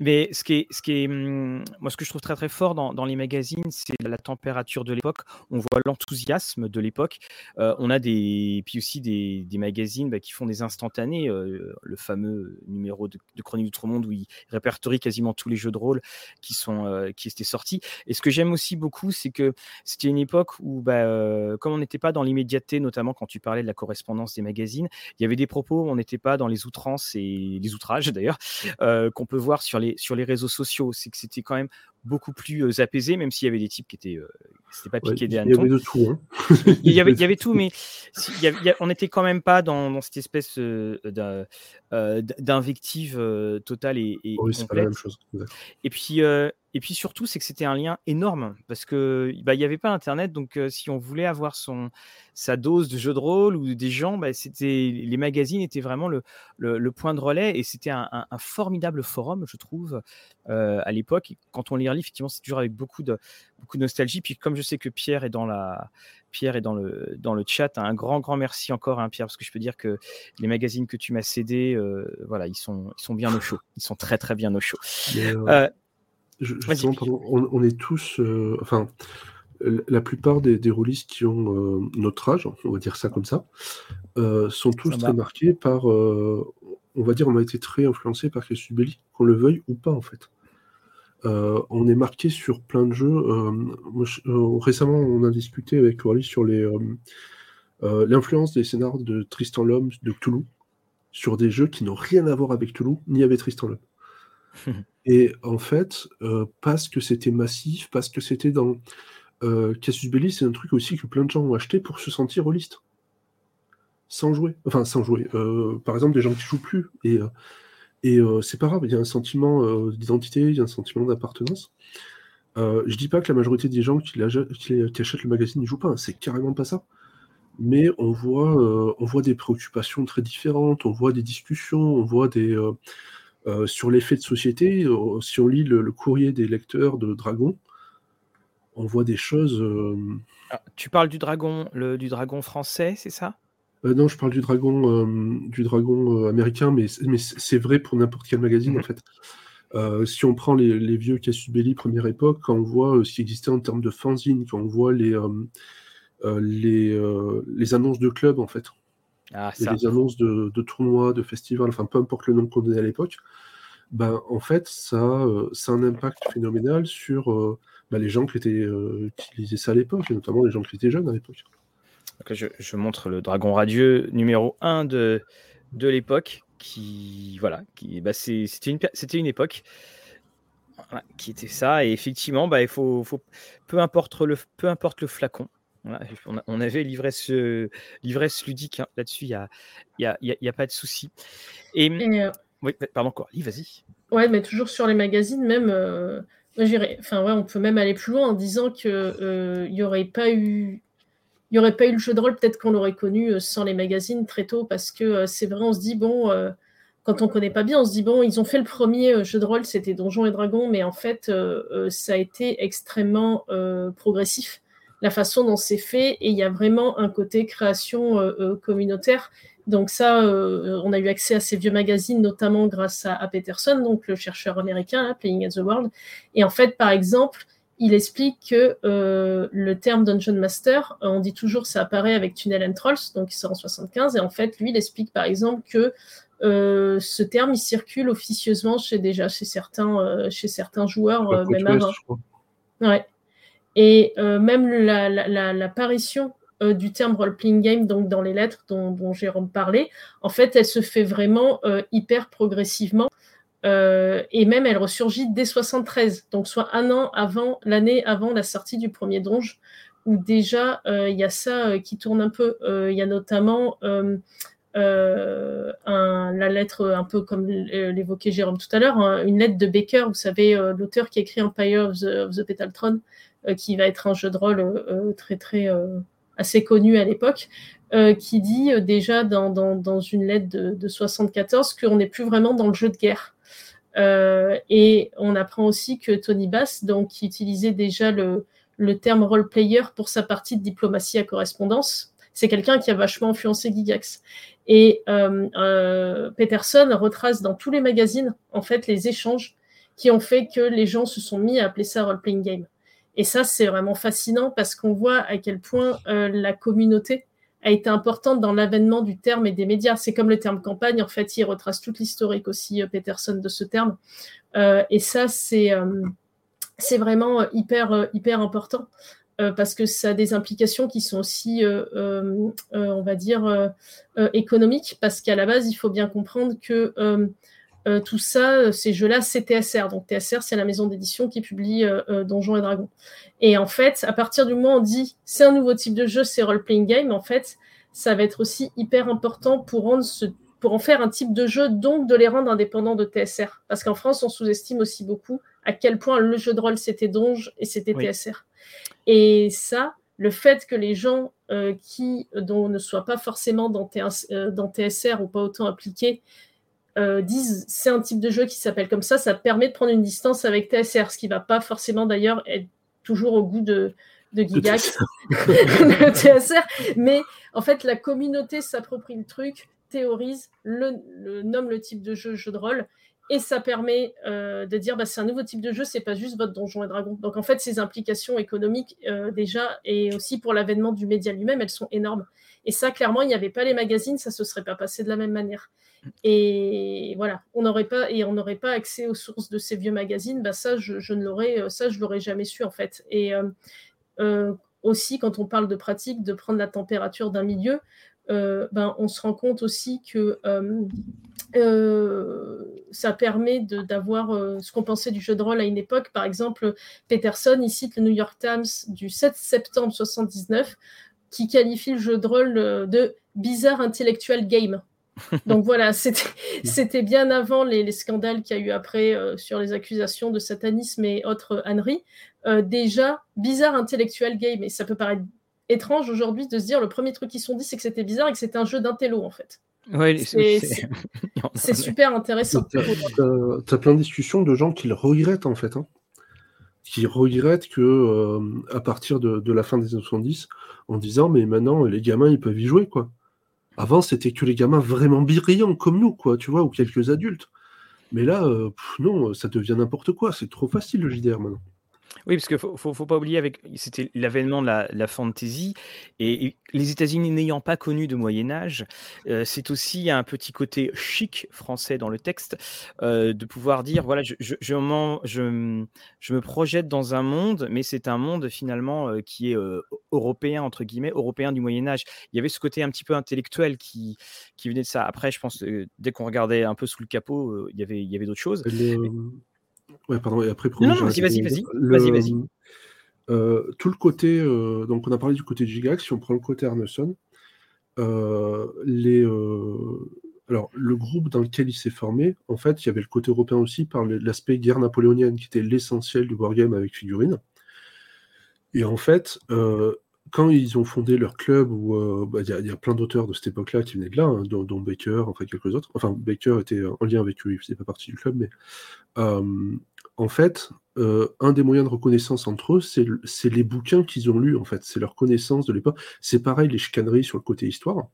Mais ce qui est, ce qui est, hum, moi, ce que je trouve très très fort dans, dans les magazines, c'est la température de l'époque. On voit l'enthousiasme de l'époque. on a des. Puis aussi des magazines bah, qui font des instantanés, euh, le fameux numéro de, Chronique d'Outre-Monde où ils répertorient quasiment tous les jeux de rôle qui, sont, euh, qui étaient sortis. Et ce que j'aime aussi beaucoup, c'est que c'était une époque où, bah, euh, comme on n'était pas dans l'immédiateté, notamment quand tu parlais de la correspondance des magazines, il y avait des propos où on n'était pas dans les outrances et les outrages d'ailleurs, qu'on peut voir sur les, sur les réseaux sociaux. C'est que c'était quand même beaucoup plus apaisé, même s'il y avait des types qui étaient, c'était pas piqué des hannetons. Il y avait de tout. Hein. il, y avait, il y avait tout, mais on n'était quand même pas dans, cette espèce d'invective totale et, et oui, complète. Pas la même chose. Et puis, et puis surtout, c'est que c'était un lien énorme parce que bah, il n'y avait pas Internet, donc si on voulait avoir son sa dose de jeu de rôle ou des gens, bah, c'était les magazines étaient vraiment le, le, point de relais et c'était un, formidable forum, je trouve, à l'époque. Quand on les relit, effectivement, c'est toujours avec beaucoup de beaucoup de nostalgie. Puis comme je sais que Pierre est dans la Pierre est dans le dans le chat, un grand grand merci encore, hein, Pierre, parce que je peux dire que les magazines que tu m'as cédés, voilà, ils sont ils sont bien au chaud, ils sont très très bien au chaud on, est tous, euh, enfin, la plupart des, des rôlistes qui ont euh, notre âge, on va dire ça comme ça, euh, sont tous très marqués par, on va dire, on a été très influencé par Cassius Belli, qu'on le veuille ou pas en fait. on est marqué sur plein de jeux. récemment, on a discuté avec Coralie sur les l'influence des scénars de Tristan Lhomme de Toulouse sur des jeux qui n'ont rien à voir avec Toulouse ni avec Tristan Lhomme. Et en fait, euh, parce que c'était massif, parce que c'était dans. Euh, Casus Belli, c'est un truc aussi que plein de gens ont acheté pour se sentir rôliste. Sans jouer. Enfin, sans jouer. Euh, par exemple, des gens qui jouent plus. Et, et c'est pas grave, il y a un sentiment d'identité, il y a un sentiment d'appartenance. je dis pas que la majorité des gens qui, achètent le magazine ne jouent pas, hein, c'est carrément pas ça. Mais on voit, on voit des préoccupations très différentes, on voit des discussions, on voit des euh, sur l'effet de société, euh, si on lit le, courrier des lecteurs de Dragon, on voit des choses. Euh, ah, tu parles du dragon, le, du dragon français, c'est ça? Non, je parle du dragon, du dragon américain, mais, mais c'est vrai pour n'importe quel magazine mhm. en fait. si on prend les, vieux Casus Belli première époque, quand on voit ce qui existait en termes de fanzine, quand on voit les, les, les annonces de clubs en fait, ah, les annonces de, tournois, de festivals, enfin peu importe le nom qu'on donnait à l'époque, ben, en fait, ça, euh, ça a un impact phénoménal sur euh, ben, les gens qui, étaient, euh, qui lisaient ça à l'époque, et notamment les gens qui étaient jeunes à l'époque. Je, montre le Dragon Radieux numéro 1 de, de l'époque, qui, voilà, qui, bah, c'était une, une époque qui était ça, et effectivement, bah, il faut, faut peu, importe le, peu importe le flacon, on, avait l'ivresse, l'ivresse ludique hein. là-dessus, il n'y a, y a, y a, pas de souci. Et, euh, oui, pardon, quoi. vas-y. Ouais, mais toujours sur les magazines, même, euh, enfin, ouais, on peut même aller plus loin en disant qu'il euh, n'y aurait pas eu. Il aurait pas eu le jeu de rôle, peut-être qu'on l'aurait connu sans les magazines très tôt, parce que c'est vrai, on se dit, bon, quand on connaît pas bien, on se dit, bon, ils ont fait le premier jeu de rôle, c'était Donjons et Dragons, mais en fait, ça a été extrêmement progressif la façon dont c'est fait, et il y a vraiment un côté création communautaire. Donc ça, on a eu accès à ces vieux magazines, notamment grâce à, Peterson, donc le chercheur américain, Playing at the World. Et en fait, par exemple, il explique que le terme Dungeon Master, on dit toujours ça apparaît avec Tunnel and Trolls, donc il sort en 75, et en fait, lui, il explique par exemple que euh, ce terme il circule officieusement chez déjà chez certains euh, chez certains joueurs euh, même avant. Ouais. Et même l'apparition du terme role-playing game donc dans les lettres dont, Jérôme parlait, en fait, elle se fait vraiment hyper progressivement. et même elle ressurgit dès 73, donc soit un an avant l'année avant la sortie du premier donge, où déjà il y a ça qui tourne un peu. Il y a notamment euh, la lettre, un peu comme l'évoquait Jérôme tout à l'heure, hein, une lettre de Baker, vous savez, euh, l'auteur qui a écrit Empire of the, of the Petaltron, euh, qui va être un jeu de rôle très très assez connu à l'époque, qui dit déjà dans, dans, une lettre de, de 74 qu'on n'est plus vraiment dans le jeu de guerre. et on apprend aussi que Tony Bass, donc, qui utilisait déjà le, le terme role player pour sa partie de diplomatie à correspondance, c'est quelqu'un qui a vachement influencé Gigax. Et euh, euh, Peterson retrace dans tous les magazines, en fait, les échanges qui ont fait que les gens se sont mis à appeler ça role-playing game. Et ça, c'est vraiment fascinant parce qu'on voit à quel point euh, la communauté a été importante dans l'avènement du terme et des médias. C'est comme le terme campagne, en fait, il retrace toute l'historique aussi, Peterson, de ce terme. et ça, c'est c'est vraiment hyper, hyper important. Euh, parce que ça a des implications qui sont aussi, euh, euh, on va dire, économiques, parce qu'à la base, il faut bien comprendre que tout ça, ces jeux-là, c'est TSR. Donc TSR, c'est la maison d'édition qui publie Donjons et Dragons. Et en fait, à partir du moment où on dit c'est un nouveau type de jeu, c'est role-playing game, en fait, ça va être aussi hyper important pour rendre ce pour en faire un type de jeu, donc de les rendre indépendants de TSR. Parce qu'en France, on sous-estime aussi beaucoup à quel point le jeu de rôle c'était Donge et c'était TSR. Et ça, le fait que les gens euh, qui dont ne soient pas forcément dans, euh, dans TSR ou pas autant appliqués euh, disent c'est un type de jeu qui s'appelle comme ça, ça permet de prendre une distance avec TSR, ce qui va pas forcément d'ailleurs être toujours au goût de, de Gigax, le TSR. Mais en fait, la communauté s'approprie le truc, théorise, le, nomme le type de jeu jeu de rôle et ça permet euh, de dire bah, c'est un nouveau type de jeu, c'est pas juste votre donjon et dragon. Donc en fait, ces implications économiques euh, déjà et aussi pour l'avènement du média lui-même, elles sont énormes. Et ça, clairement, il n'y avait pas les magazines, ça se serait pas passé de la même manière. Et voilà, on n'aurait pas et on n'aurait pas accès aux sources de ces vieux magazines. Bah ça, je, ne l'aurais, euh, ça, je l'aurais jamais su en fait. Et aussi, quand on parle de pratique, de prendre la température d'un milieu, ben, on se rend compte aussi que euh, ça permet d'avoir euh, ce qu'on pensait du jeu de rôle à une époque. Par exemple, Peterson, il cite le New York Times du 7 septembre 79 qui qualifie le jeu de rôle euh, de bizarre intellectual game. Donc voilà, c'était bien avant les, scandales qu'il y a eu après sur les accusations de satanisme et autres âneries. déjà, bizarre intellectual game, et ça peut paraître étrange aujourd'hui de se dire le premier truc qu'ils se sont dit, c'est que c'était bizarre et que c'était un jeu d'intello en fait. Ouais, c'est super intéressant. Tu as, plein de discussions de gens qui le regrettent en fait. Hein. Qui regrettent que euh, à partir de, la fin des années 70, en disant mais maintenant les gamins ils peuvent y jouer quoi. Avant c'était que les gamins vraiment brillants comme nous quoi, tu vois, ou quelques adultes. Mais là, euh, non, ça devient n'importe quoi. C'est trop facile le JDR maintenant. Oui, parce qu'il faut, faut, faut, pas oublier, avec c'était l'avènement de la, la fantasy, et, les États-Unis n'ayant pas connu de Moyen Âge, euh, c'est aussi un petit côté chic français dans le texte euh, de pouvoir dire voilà, je, je, je, je, me projette dans un monde, mais c'est un monde finalement euh, qui est européen entre guillemets, européen du Moyen Âge. Il y avait ce côté un petit peu intellectuel qui, qui venait de ça. Après, je pense dès qu'on regardait un peu sous le capot, il y avait, il y avait d'autres choses. Ouais, pardon, et après, non, non, vas-y, vas-y, vas-y, vas-y. Euh, tout le côté, euh, donc on a parlé du côté Gigax, si on prend le côté Arneson, euh, les, alors le groupe dans lequel il s'est formé, en fait, il y avait le côté européen aussi par l'aspect guerre napoléonienne qui était l'essentiel du wargame avec figurines. Et en fait, quand ils ont fondé leur club, où bah, il y, a plein d'auteurs de cette époque-là qui venaient de là, hein, dont, Baker, enfin quelques autres. Enfin, Baker était en lien avec eux, il faisait pas partie du club, mais en fait, un des moyens de reconnaissance entre eux, c'est les bouquins qu'ils ont lus, en fait. C'est leur connaissance de l'époque. C'est pareil, les chicaneries sur le côté histoire.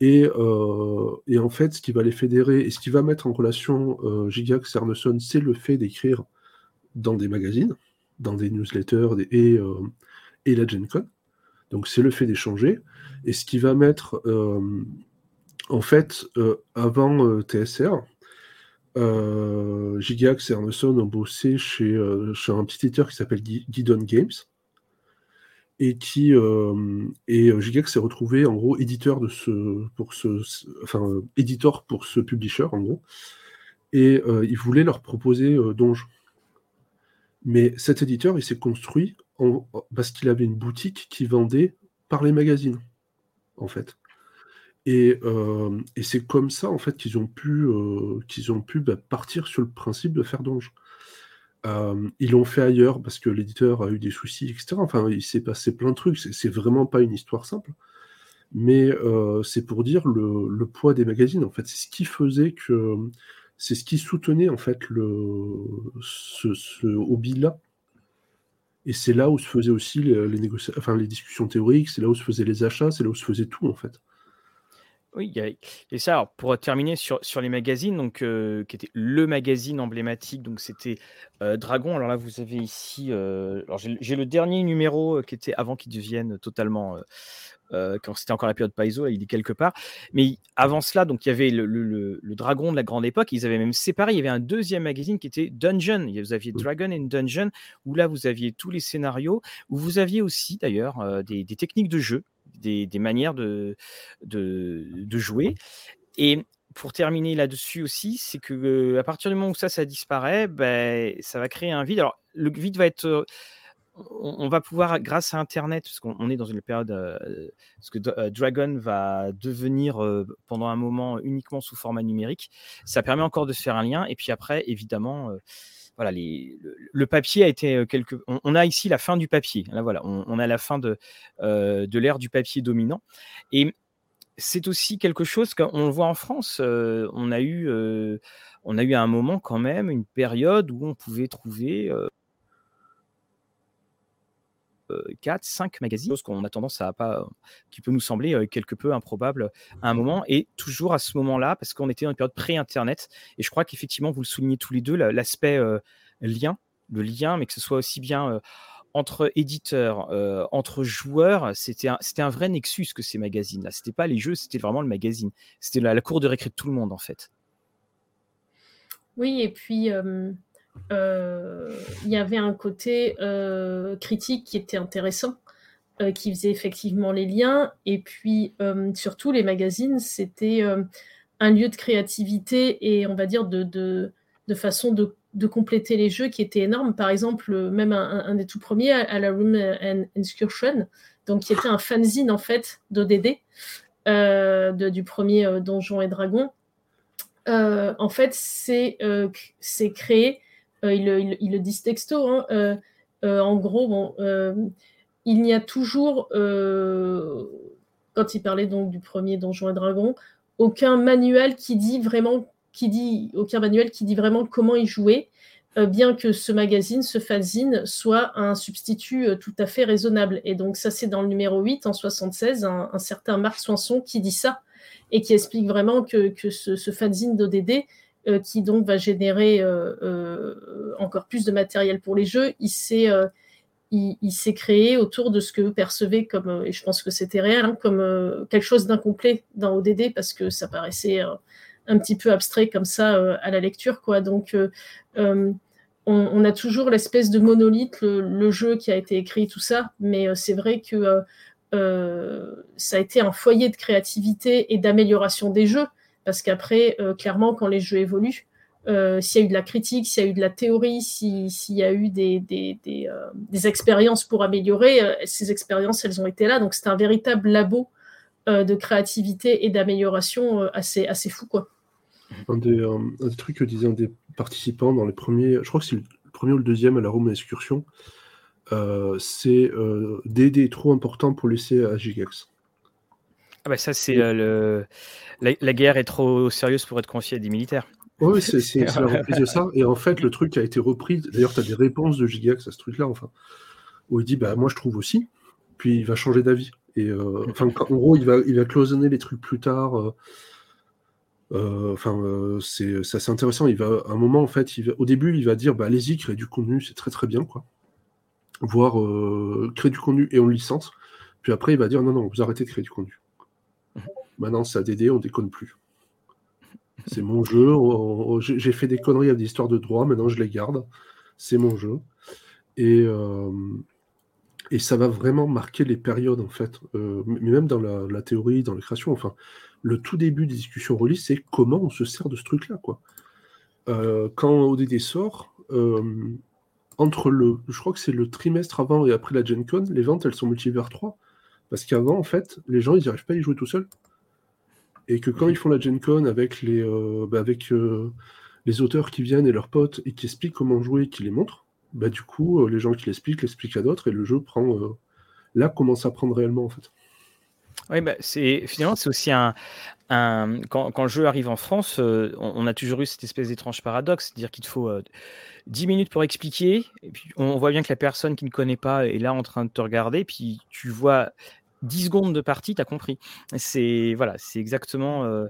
Et, en fait, ce qui va les fédérer et ce qui va mettre en relation euh, Gigax et Arneson, c'est le fait d'écrire dans des magazines, dans des newsletters et, la Gen. Donc c'est le fait d'échanger. Et ce qui va mettre, euh, en fait, euh, avant euh, TSR, Gigax et Arneson ont bossé chez, un petit éditeur qui s'appelle Guidon Games. Et qui et Gigax s'est retrouvé en gros éditeur de ce pour ce enfin éditeur pour ce publisher en gros et il voulait leur proposer Donge. Mais cet éditeur il s'est construit parce qu'il avait une boutique qui vendait par les magazines, en fait. Et, euh, c'est comme ça, en fait, qu'ils ont pu, euh, bah, partir sur le principe de faire Donge. Euh, ils l'ont fait ailleurs parce que l'éditeur a eu des soucis, etc. Enfin, il s'est passé plein de trucs. C'est vraiment pas une histoire simple. Mais c'est pour dire le, poids des magazines, en fait. C'est ce qui faisait que. C'est ce qui soutenait, en fait, le, ce hobby-là et c'est là où se faisaient aussi les, enfin, les discussions théoriques, c'est là où se faisaient les achats, c'est là où se faisait tout en fait. Oui, et ça, pour terminer sur, sur les magazines, donc, euh, qui était le magazine emblématique, donc c'était euh, Dragon. Alors là, vous avez ici, euh, alors j'ai le dernier numéro qui était avant qu'il devienne totalement quand c'était encore la période Paizo, il est quelque part. Mais avant cela, donc il y avait le, Dragon de la grande époque. Ils avaient même séparé. Il y avait un deuxième magazine qui était Dungeon. Vous aviez Dragon and Dungeon, où là vous aviez tous les scénarios, où vous aviez aussi d'ailleurs euh, des, techniques de jeu, des, manières de, de, jouer. Et pour terminer là-dessus aussi, c'est que euh, à partir du moment où ça, ça disparaît, ben, ça va créer un vide. Alors le vide va être on, va pouvoir, grâce à Internet, parce qu'on est dans une période, euh, parce que euh, Dragon va devenir euh, pendant un moment uniquement sous format numérique, ça permet encore de se faire un lien. Et puis après, évidemment, voilà, le, papier a été quelque. On, a ici la fin du papier. Là, voilà, on, a la fin de, de l'ère du papier dominant. Et c'est aussi quelque chose qu'on voit en France. on a eu, on a eu à un moment quand même une période où on pouvait trouver 4, 5 magazines, chose qu'on a tendance à pas, qui peut nous sembler euh, quelque peu improbable à un moment. Et toujours à ce moment-là, parce qu'on était dans une période pré-internet, et je crois qu'effectivement, vous le soulignez tous les deux, l'aspect euh, lien, le lien, mais que ce soit aussi bien euh, entre éditeurs, entre joueurs, c'était un, un, vrai nexus que ces magazines-là. C'était pas les jeux, c'était vraiment le magazine. C'était la, cour de récré de tout le monde, en fait. Oui, et puis euh, il y avait un côté euh, critique qui était intéressant, euh, qui faisait effectivement les liens. Et puis, surtout, les magazines, c'était un lieu de créativité et on va dire de, de, façon de, de, compléter les jeux qui était énorme. Par exemple, même un, des tout premiers, à la Room and Excursion, donc qui était un fanzine en fait d'ODD, du premier Donjon et Dragon. en fait, c'est créé euh, il, le dit texto, hein, euh, euh, en gros, il n'y a toujours, quand il parlait donc du premier Donjon et Dragon, aucun manuel qui dit vraiment, qui dit, aucun manuel qui dit vraiment comment y jouer, bien que ce magazine, ce fanzine, soit un substitut tout à fait raisonnable. Et donc ça, c'est dans le numéro 8, en 76, un, certain Marc Soinson qui dit ça, et qui explique vraiment que, que ce, ce fanzine d'ODD euh, qui donc va générer euh, euh, encore plus de matériel pour les jeux. Il s'est il, créé autour de ce que percevez comme, et je pense que c'était réel, hein, comme quelque chose d'incomplet dans ODD parce que ça paraissait un petit peu abstrait comme ça à la lecture. Quoi. Donc, on, a toujours l'espèce de monolithe, le, jeu qui a été écrit, tout ça, mais c'est vrai que ça a été un foyer de créativité et d'amélioration des jeux. Parce qu'après, euh, clairement, quand les jeux évoluent, euh, s'il y a eu de la critique, s'il y a eu de la théorie, s'il y a eu des, euh, expériences pour améliorer, ces expériences, elles ont été là. Donc, c'est un véritable labo de créativité et d'amélioration assez, assez fou. Quoi. Un, des, trucs que disait un des participants dans les premiers, je crois que c'est le premier ou le deuxième à la Rome Excursion, c'est DD trop important pour laisser à Gigax. Ah bah ça, c'est le... La, guerre est trop sérieuse pour être confiée à des militaires. Oui, c'est la reprise de ça. Et en fait, le truc a été repris. D'ailleurs, tu as des réponses de Gigax à ce truc-là, enfin, où il dit bah, Moi, je trouve aussi. Puis il va changer d'avis. Et enfin, en gros, il va, il va cloisonner les trucs plus tard. Euh, enfin, euh, c'est assez intéressant. Il va, à un moment, en fait, il au début, il va dire bah, allez-y, créer du contenu, c'est très très bien, quoi. Voire euh, créer du contenu et on licence. Puis après, il va dire non, non, vous arrêtez de créer du contenu. Maintenant, c'est ADD, on déconne plus. C'est mon jeu. J'ai fait des conneries avec des histoires de droit, maintenant je les garde. C'est mon jeu. Et, et ça va vraiment marquer les périodes, en fait. mais même dans la, théorie, dans la création. Enfin, le tout début des discussions release, c'est comment on se sert de ce truc-là, quoi. Euh, quand ODD sort, euh, entre le, je crois que c'est le trimestre avant et après la Gen Con, les ventes elles sont multipliées par 3. Parce qu'avant, en fait, les gens ils n'arrivent pas à y jouer tout seuls. Et que quand ils font la Gen Con avec les, euh, bah, avec, les auteurs qui viennent et leurs potes et qui expliquent comment jouer et qui les montrent, bah, du coup, les gens qui l'expliquent l'expliquent à d'autres et le jeu prend. là, commence à prendre réellement en fait. Oui, bah, c'est finalement c'est aussi un, un quand, quand, le jeu arrive en France, euh, on, a toujours eu cette espèce d'étrange paradoxe, c'est-à-dire qu'il te faut 10 euh, minutes pour expliquer, et puis on voit bien que la personne qui ne connaît pas est là en train de te regarder, puis tu vois 10 secondes de partie, tu as compris. C'est voilà, c'est exactement euh,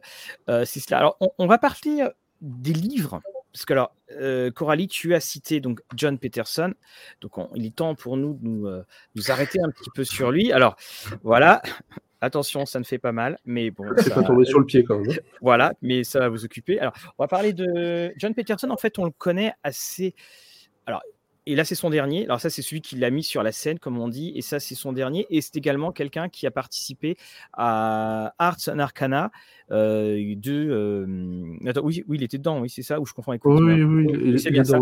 c'est cela. Alors on, va parler des livres. Parce que alors, Coralie, tu as cité donc John Peterson, donc il est temps pour nous de nous, nous arrêter un petit peu sur lui. Alors voilà, Attention, ça ne fait pas mal, mais bon. C'est pas tombé sur le pied quand même. Hein. Voilà, mais ça va vous occuper. Alors, on va parler de John Peterson. En fait, on le connaît assez. Alors, et là, c'est son dernier. Alors, ça, c'est celui qui l'a mis sur la scène, comme on dit. Et ça, c'est son dernier. Et c'est également quelqu'un qui a participé à Arts and Arcana. Euh, de, euh, Attends, oui, oui, il était dedans, oui, c'est ça, ou je confonds avec. Oui, oui, c'est bien ça.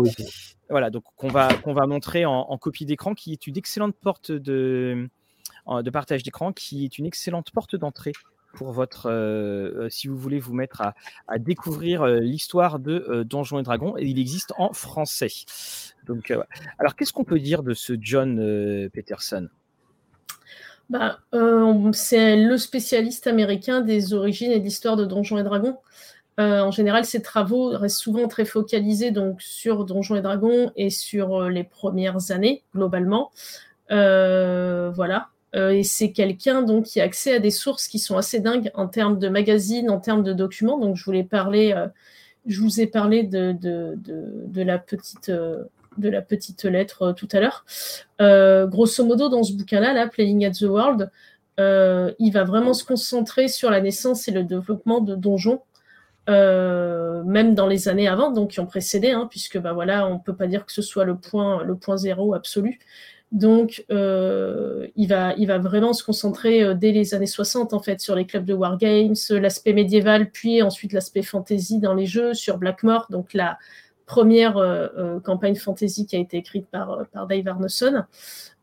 Voilà, donc qu'on va, qu'on va montrer en, en copie d'écran, qui est une excellente porte de de partage d'écran qui est une excellente porte d'entrée pour votre, euh, euh, si vous voulez vous mettre à, découvrir euh, l'histoire de Donjons et Dragons. Il existe en français. Donc, alors, qu'est-ce qu'on peut dire de ce John Peterson? Bah, c'est le spécialiste américain des origines et de l'histoire de Donjons et Dragons. en général, ses travaux restent souvent très focalisés donc, sur Donjons et Dragons et sur les premières années, globalement. voilà. Euh, et c'est quelqu'un donc qui a accès à des sources qui sont assez dingues en termes de magazines, en termes de documents. Donc je voulais parler, euh, je vous ai parlé de, de, la petite euh, de la petite lettre tout à l'heure. grosso modo, dans ce bouquin-là, là, Playing at the World, il va vraiment se concentrer sur la naissance et le développement de donjons. même dans les années avant, donc qui ont précédé, hein, puisque bah voilà, on peut pas dire que ce soit le point, le point zéro absolu, donc, euh, il, va, il va vraiment se concentrer euh, dès les années 60, en fait, sur les clubs de wargames, l'aspect médiéval, puis ensuite l'aspect fantasy dans les jeux, sur Blackmore, donc la première euh, campagne fantasy qui a été écrite par, par Dave Arneson.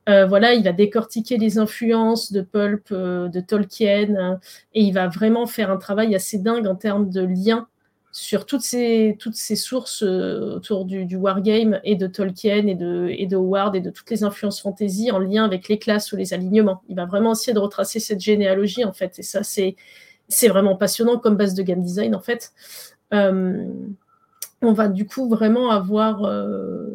voilà, il va décortiquer les influences de Pulp, de Tolkien, et il va vraiment faire un travail assez dingue en termes de liens sur toutes ces, toutes ces sources euh, autour du, du, wargame et de Tolkien et de, et de Howard et de toutes les influences fantasy en lien avec les classes ou les alignements. Il va vraiment essayer de retracer cette généalogie, en fait. Et ça, c'est, c'est vraiment passionnant comme base de game design, en fait. Euh, on va du coup vraiment avoir euh,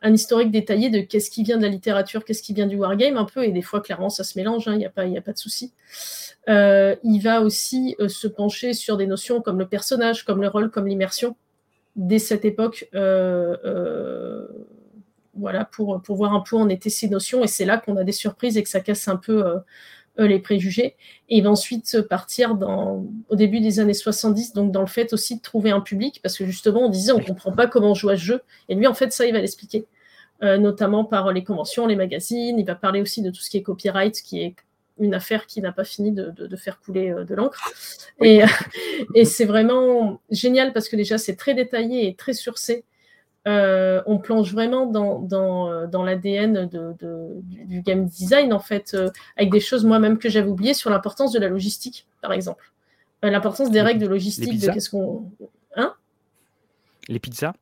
un historique détaillé de qu'est-ce qui vient de la littérature, qu'est-ce qui vient du wargame, un peu, et des fois, clairement, ça se mélange, hein, il n'y a, pas, a pas de souci. Euh, il va aussi euh, se pencher sur des notions comme le personnage, comme le rôle, comme l'immersion, dès cette époque, euh, voilà, pour, pour voir un peu en étaient ces notions, et c'est là qu'on a des surprises et que ça casse un peu les préjugés. Et il va ensuite partir dans, au début des années 70, donc dans le fait aussi de trouver un public, parce que justement, on disait, on ne comprend pas comment on joue à ce jeu, et lui, en fait, ça, il va l'expliquer. notamment par les conventions, les magazines. Il va parler aussi de tout ce qui est copyright, qui est une affaire qui n'a pas fini de, faire couler euh, de l'encre. Et, et c'est vraiment génial parce que déjà, c'est très détaillé et très surcé. Euh, on plonge vraiment dans, dans, euh, dans l'ADN de, du, game design, en fait, avec des choses moi-même que j'avais oubliées sur l'importance de la logistique, par exemple. l'importance des règles de logistique, de qu'est-ce qu'on. Hein? Les pizzas?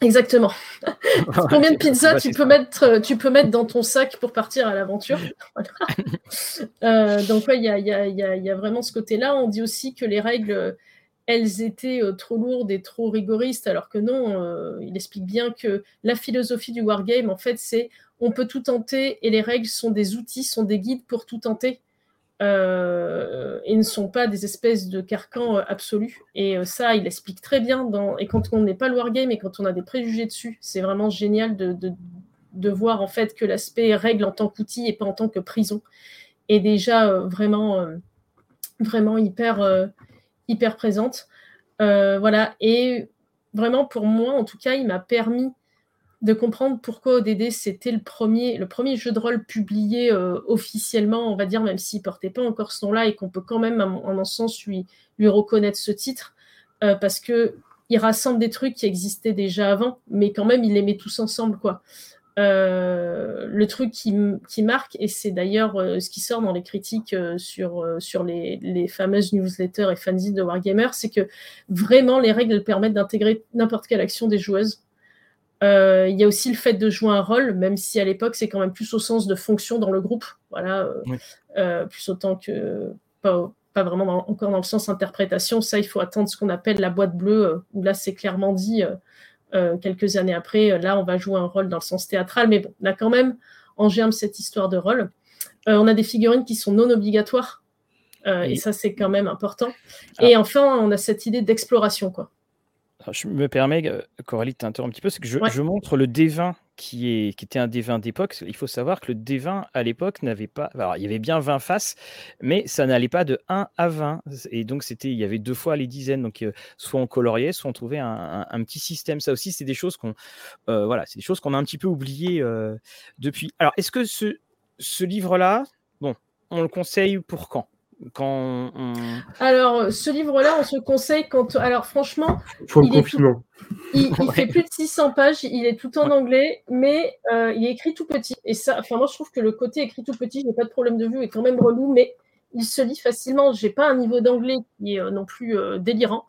Exactement. Combien de pizzas tu peux, mettre, euh, tu peux mettre dans ton sac pour partir à l'aventure? Euh, Donc, il y, a, vraiment ce côté-là. On dit aussi que les règles, elles étaient euh, trop lourdes et trop rigoristes, alors que non, il explique bien que la philosophie du wargame, en fait, c'est on peut tout tenter et les règles sont des outils, sont des guides pour tout tenter euh, et ne sont pas des espèces de carcans euh, absolus. Et euh, ça, il explique très bien. Et quand on n'est pas le wargame et quand on a des préjugés dessus, c'est vraiment génial de, voir en fait que l'aspect règle en tant qu'outil et pas en tant que prison est déjà euh, euh, vraiment hyper, hyper présente. voilà. Et vraiment, pour moi, en tout cas, il m'a permis de comprendre pourquoi ODD c'était le premier, le premier jeu de rôle publié euh, officiellement, on va dire, même s'il portait pas encore ce nom-là et qu'on peut quand même, en un sens, lui, reconnaître ce titre, euh, parce que il rassemble des trucs qui existaient déjà avant, mais quand même il les met tous ensemble, quoi. Euh, le truc qui, qui, marque, et c'est d'ailleurs ce qui sort dans les critiques sur, sur les, les, fameuses newsletters et fanzines de Wargamer, c'est que vraiment les règles permettent d'intégrer n'importe quelle action des joueuses. Euh, il y a aussi le fait de jouer un rôle, même si à l'époque c'est quand même plus au sens de fonction dans le groupe, voilà, euh, euh, plus autant que pas, pas vraiment encore dans le sens interprétation. Ça, il faut attendre ce qu'on appelle la boîte bleue, où là c'est clairement dit quelques années après. Là, on va jouer un rôle dans le sens théâtral, mais bon, on a quand même en germe cette histoire de rôle. on a des figurines qui sont non obligatoires, et ça c'est quand même important. Ah. Et enfin, on a cette idée d'exploration, quoi je me permets, euh, Coralie, de t'interrompre un petit peu, c'est que je, montre le D20 qui, est, qui était un D20 d'époque. Il faut savoir que le D20 à l'époque n'avait pas. Alors, il y avait bien 20 faces, mais ça n'allait pas de 1 à 20. Et donc, c'était, il y avait deux fois les dizaines. Donc, euh, soit on coloriait, soit on trouvait un, petit système. Ça aussi, c'est des choses qu'on euh, voilà, c'est des choses qu'on a un petit peu oubliées depuis. Alors, est-ce que ce, ce livre-là, bon, on le conseille pour quand? Quand Alors, ce livre-là, on se conseille quand. Alors, franchement, il, il, fait plus de 600 pages, il est tout en anglais, mais euh, il est écrit tout petit. Et ça, enfin, moi, je trouve que le côté écrit tout petit, je n'ai pas de problème de vue, est quand même relou, mais il se lit facilement. J'ai pas un niveau d'anglais qui est euh, non plus euh, délirant.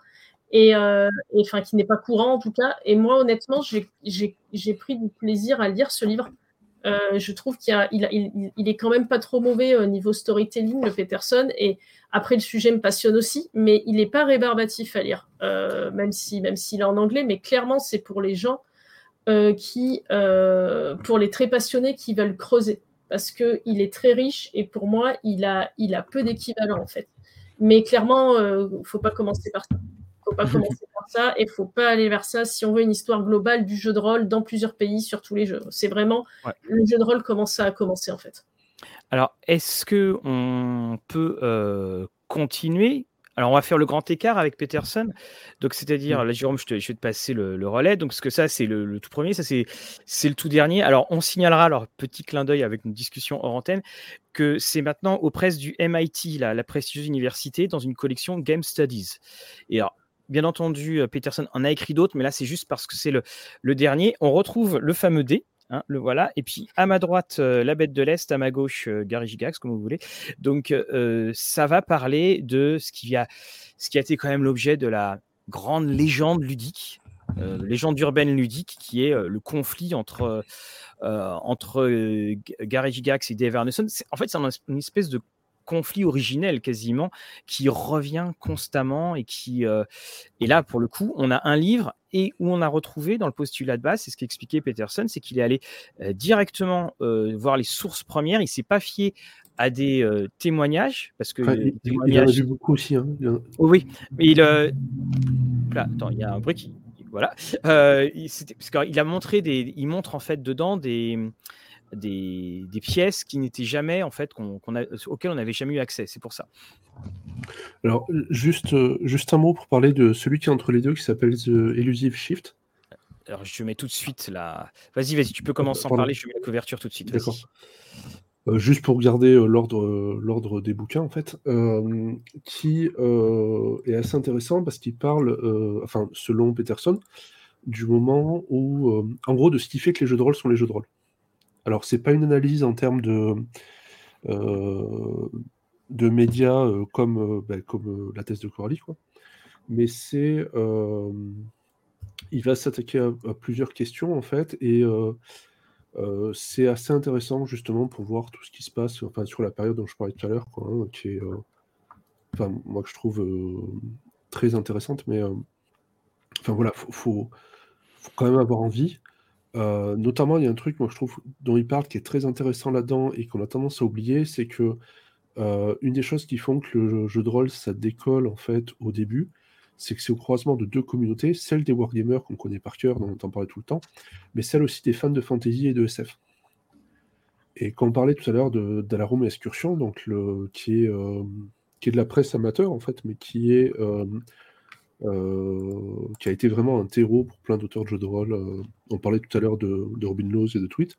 Et, enfin, qui n'est pas courant en tout cas. Et moi, honnêtement, j'ai pris du plaisir à lire ce livre. Euh, je trouve qu'il il, il, est quand même pas trop mauvais au niveau storytelling, le Peterson. Et après, le sujet me passionne aussi, mais il n'est pas rébarbatif à lire, euh, même si, même s'il est en anglais. Mais clairement, c'est pour les gens euh, qui, pour les très passionnés, qui veulent creuser, parce que il est très riche et pour moi, il a, il a peu d'équivalent en fait. Mais clairement, il faut pas commencer par ça faut pas commencer par ça et faut pas aller vers ça si on veut une histoire globale du jeu de rôle dans plusieurs pays sur tous les jeux. C'est vraiment le jeu de rôle commence ça à commencer en fait. Alors, est-ce que on peut euh, continuer? Alors, on va faire le grand écart avec Peterson. Donc, c'est-à-dire, là, Jérôme, je, te, je, vais te passer le, relais. Donc, ce que ça, c'est le, tout premier, ça, c'est le tout dernier. Alors, on signalera, alors, petit clin d'œil avec une discussion hors antenne, que c'est maintenant aux presses du MIT, la, la prestigieuse université, dans une collection Game Studies. Et alors, Bien entendu, euh, Peterson en a écrit d'autres, mais là, c'est juste parce que c'est le, dernier. On retrouve le fameux D. Hein, le voilà. Et puis à ma droite, euh, la bête de l'Est, à ma gauche, euh, Gary Gigax, comme vous voulez. Donc ça va parler de ce qui, a, ce qui a été quand même l'objet de la grande légende ludique, légende urbaine ludique, qui est le conflit entre, entre Gary Gigax et Dave Arneson. En fait, c'est une espèce de conflit originel quasiment qui revient constamment et qui euh, et là pour le coup on a un livre et où on a retrouvé dans le postulat de base c'est ce qu'expliquait Peterson c'est qu'il est allé euh, directement euh, voir les sources premières il s'est pas fié à des témoignages parce que il, a vu beaucoup aussi hein. oui mais il là, attends il y a un bruit qui voilà il, parce a montré des il montre en fait dedans des des, pièces qui n'étaient jamais, en fait, qu'on, auxquelles on n'avait jamais eu accès. C'est pour ça. Alors, juste, euh, juste un mot pour parler de celui qui est entre les deux, qui s'appelle The Elusive Shift. Alors, je mets tout de suite la. Vas-y, vas-y, tu peux commencer à en parler. Je mets la couverture tout de suite. D'accord. Euh, juste pour garder euh, l'ordre, l'ordre des bouquins, en fait, qui est assez intéressant parce qu'il parle, enfin, selon Peterson, du moment où, en gros, de ce qui fait que les jeux de rôle sont les jeux de rôle. Alors, c'est pas une analyse en termes de, euh, de médias euh, comme, euh, ben, comme la thèse de Corley, quoi. mais c'est il va s'attaquer à, plusieurs questions en fait, et c'est assez intéressant justement pour voir tout ce qui se passe enfin, sur la période dont je parlais tout à l'heure, hein, qui est, enfin, moi que je trouve très intéressante, mais enfin voilà, faut, quand même avoir envie. Notamment, il y a un truc, moi je trouve, dont il parle qui est très intéressant là-dedans et qu'on a tendance à oublier, c'est que une des choses qui font que le jeu de rôle ça décolle en fait au début, c'est que c'est au croisement de deux communautés, celle des wargamers qu'on connaît par cœur, dont on entend parler tout le temps, mais celle aussi des fans de fantasy et de SF. Et quand on parlait tout à l'heure de Dalarum Excursion, donc qui, est, euh, qui est de la presse amateur en fait, mais qui est euh, euh, qui a été vraiment un terreau pour plein d'auteurs de jeux de rôle. on parlait tout à l'heure de, Robin Laws et de Tweet.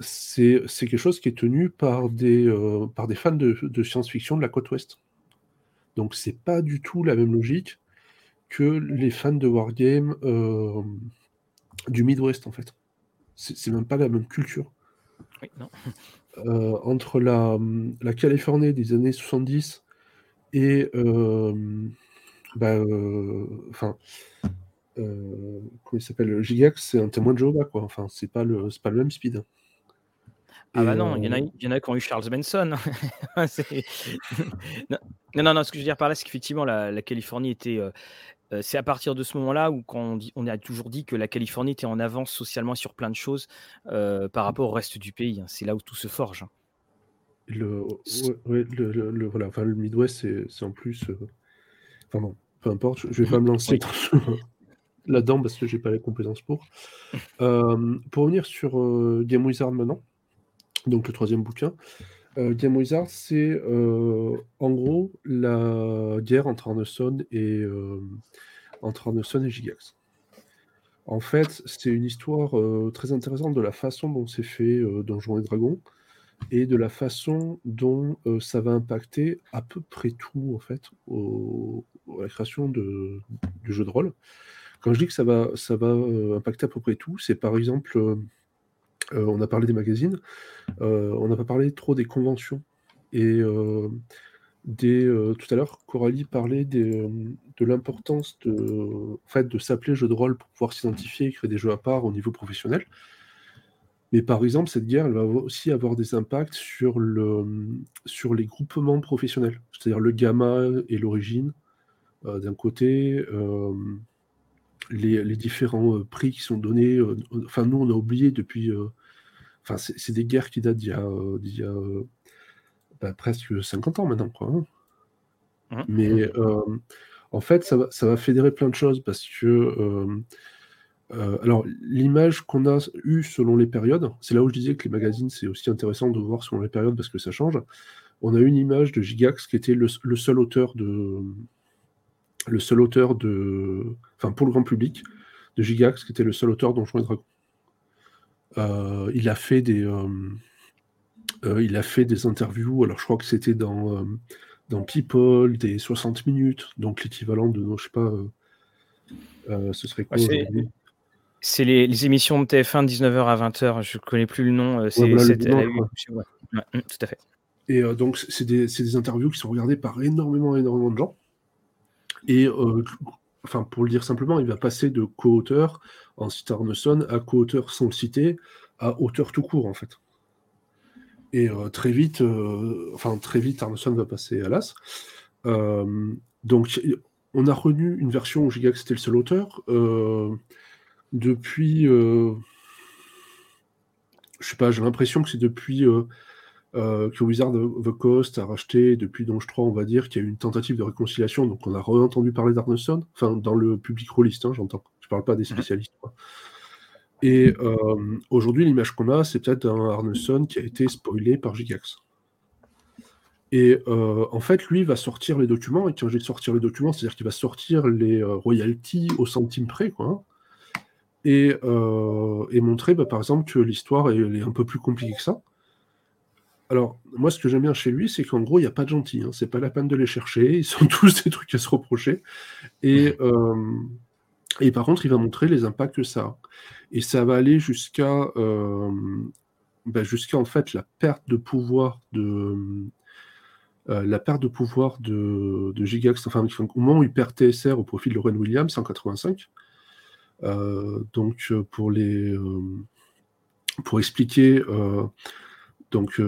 c'est quelque chose qui est tenu par des, par des fans de science-fiction de la côte ouest. Donc c'est pas du tout la même logique que les fans de Wargame euh, du Midwest en fait. C'est même pas la même culture. Euh, entre la, la, Californie des années 70 et bah, enfin comment il s'appelle Gigax, c'est un témoin de Jéhovah quoi. Enfin c'est pas le pas le même speed. Ah bah non, il y, en a, il y en a qui ont eu Charles Benson. non, non, non, ce que je veux dire par là, c'est qu'effectivement, la, Californie était. C'est à partir de ce moment-là où quand on, dit, on, a toujours dit que la Californie était en avance socialement sur plein de choses par rapport au reste du pays. Hein. C'est là où tout se forge. Hein. Le, le, voilà, enfin, le Midwest, c'est en plus. enfin bon, peu importe, je, vais pas me lancer là-dedans parce que j'ai pas les compétences pour. pour revenir sur Game Wizard maintenant donc le troisième bouquin. Euh, Game Wizard, c'est euh, en gros la guerre entre Arneson et, euh, entre et Gigax. En fait, c'est une histoire très intéressante de la façon dont c'est fait Donjons et Dragons et de la façon dont ça va impacter à peu près tout en fait à la création de, du jeu de rôle. Quand je dis que ça va, ça va impacter à peu près tout, c'est par exemple euh, on a parlé des magazines, euh, on n'a pas parlé trop des conventions. Et euh, tout à l'heure, Coralie parlait de l'importance de, fait, de s'appeler jeu de rôle pour pouvoir s'identifier et créer des jeux à part au niveau professionnel. Mais par exemple, cette guerre, elle va aussi avoir des impacts sur, le, sur les groupements professionnels, c'est-à-dire le gamma et l'origine, d'un côté, les, différents prix qui sont donnés. enfin, nous, on a oublié depuis Enfin, c'est des guerres qui datent d'il y a, euh, bah, presque 50 ans maintenant. Quoi, hein. mmh. Mais euh, en fait, ça va, ça va, fédérer plein de choses parce que. Euh, alors, l'image qu'on a eue selon les périodes, c'est là où je disais que les magazines, c'est aussi intéressant de voir selon les périodes parce que ça change. On a une image de Gigax qui était le, seul auteur de. Le seul auteur de. Enfin, pour le grand public, de Gigax, qui était le seul auteur Donjons et Dragons. Euh, il a fait des euh, euh, il a fait des interviews. Alors je crois que c'était dans dans People des 60 minutes, donc l'équivalent de, je sais pas, ce serait quoi C'est les, émissions de TF1 de 19h à 20h, je connais plus le nom. C'est tout à fait. Et donc, c'est des, des, interviews qui sont regardées par énormément, énormément de gens. Et enfin, pour le dire simplement, il va passer de co-auteur en citant Arneson à co-auteur sans le citer, à auteur tout court, en fait. Et euh, très vite, euh, enfin, très vite, Arneson va passer à l'as. Euh, donc, on a renu une version où Gigax était le seul auteur. Depuis. je sais pas, j'ai l'impression que c'est depuis euh, que Wizard of the Coast a racheté depuis Donge 3, on va dire, qu'il y a eu une tentative de réconciliation, donc on a re-entendu parler d'Arneson, enfin dans le public rôliste, hein, j'entends, je parle pas des spécialistes. Et euh, aujourd'hui, l'image qu'on a, c'est peut-être un Arneson qui a été spoilé par Gigax. Et euh, en fait, lui va sortir les documents, et quand je dis sortir les documents, c'est-à-dire qu'il va sortir les royalties au centime près, quoi. Hein, et, montrer, bah, par exemple, que l'histoire est un peu plus compliquée que ça alors, moi, ce que j'aime bien chez lui, c'est qu'en gros, il n'y a pas de gentils. Hein. C'est pas la peine de les chercher. Ils sont tous des trucs à se reprocher. Et, euh, et par contre, il va montrer les impacts que ça a. Et ça va aller jusqu'à euh, bah, jusqu'à en fait la perte de pouvoir de, la perte de pouvoir de, de Gigax, enfin, au moment où il perd TSR au profit de Lorraine Williams en 85. Donc, pour les. pour expliquer, donc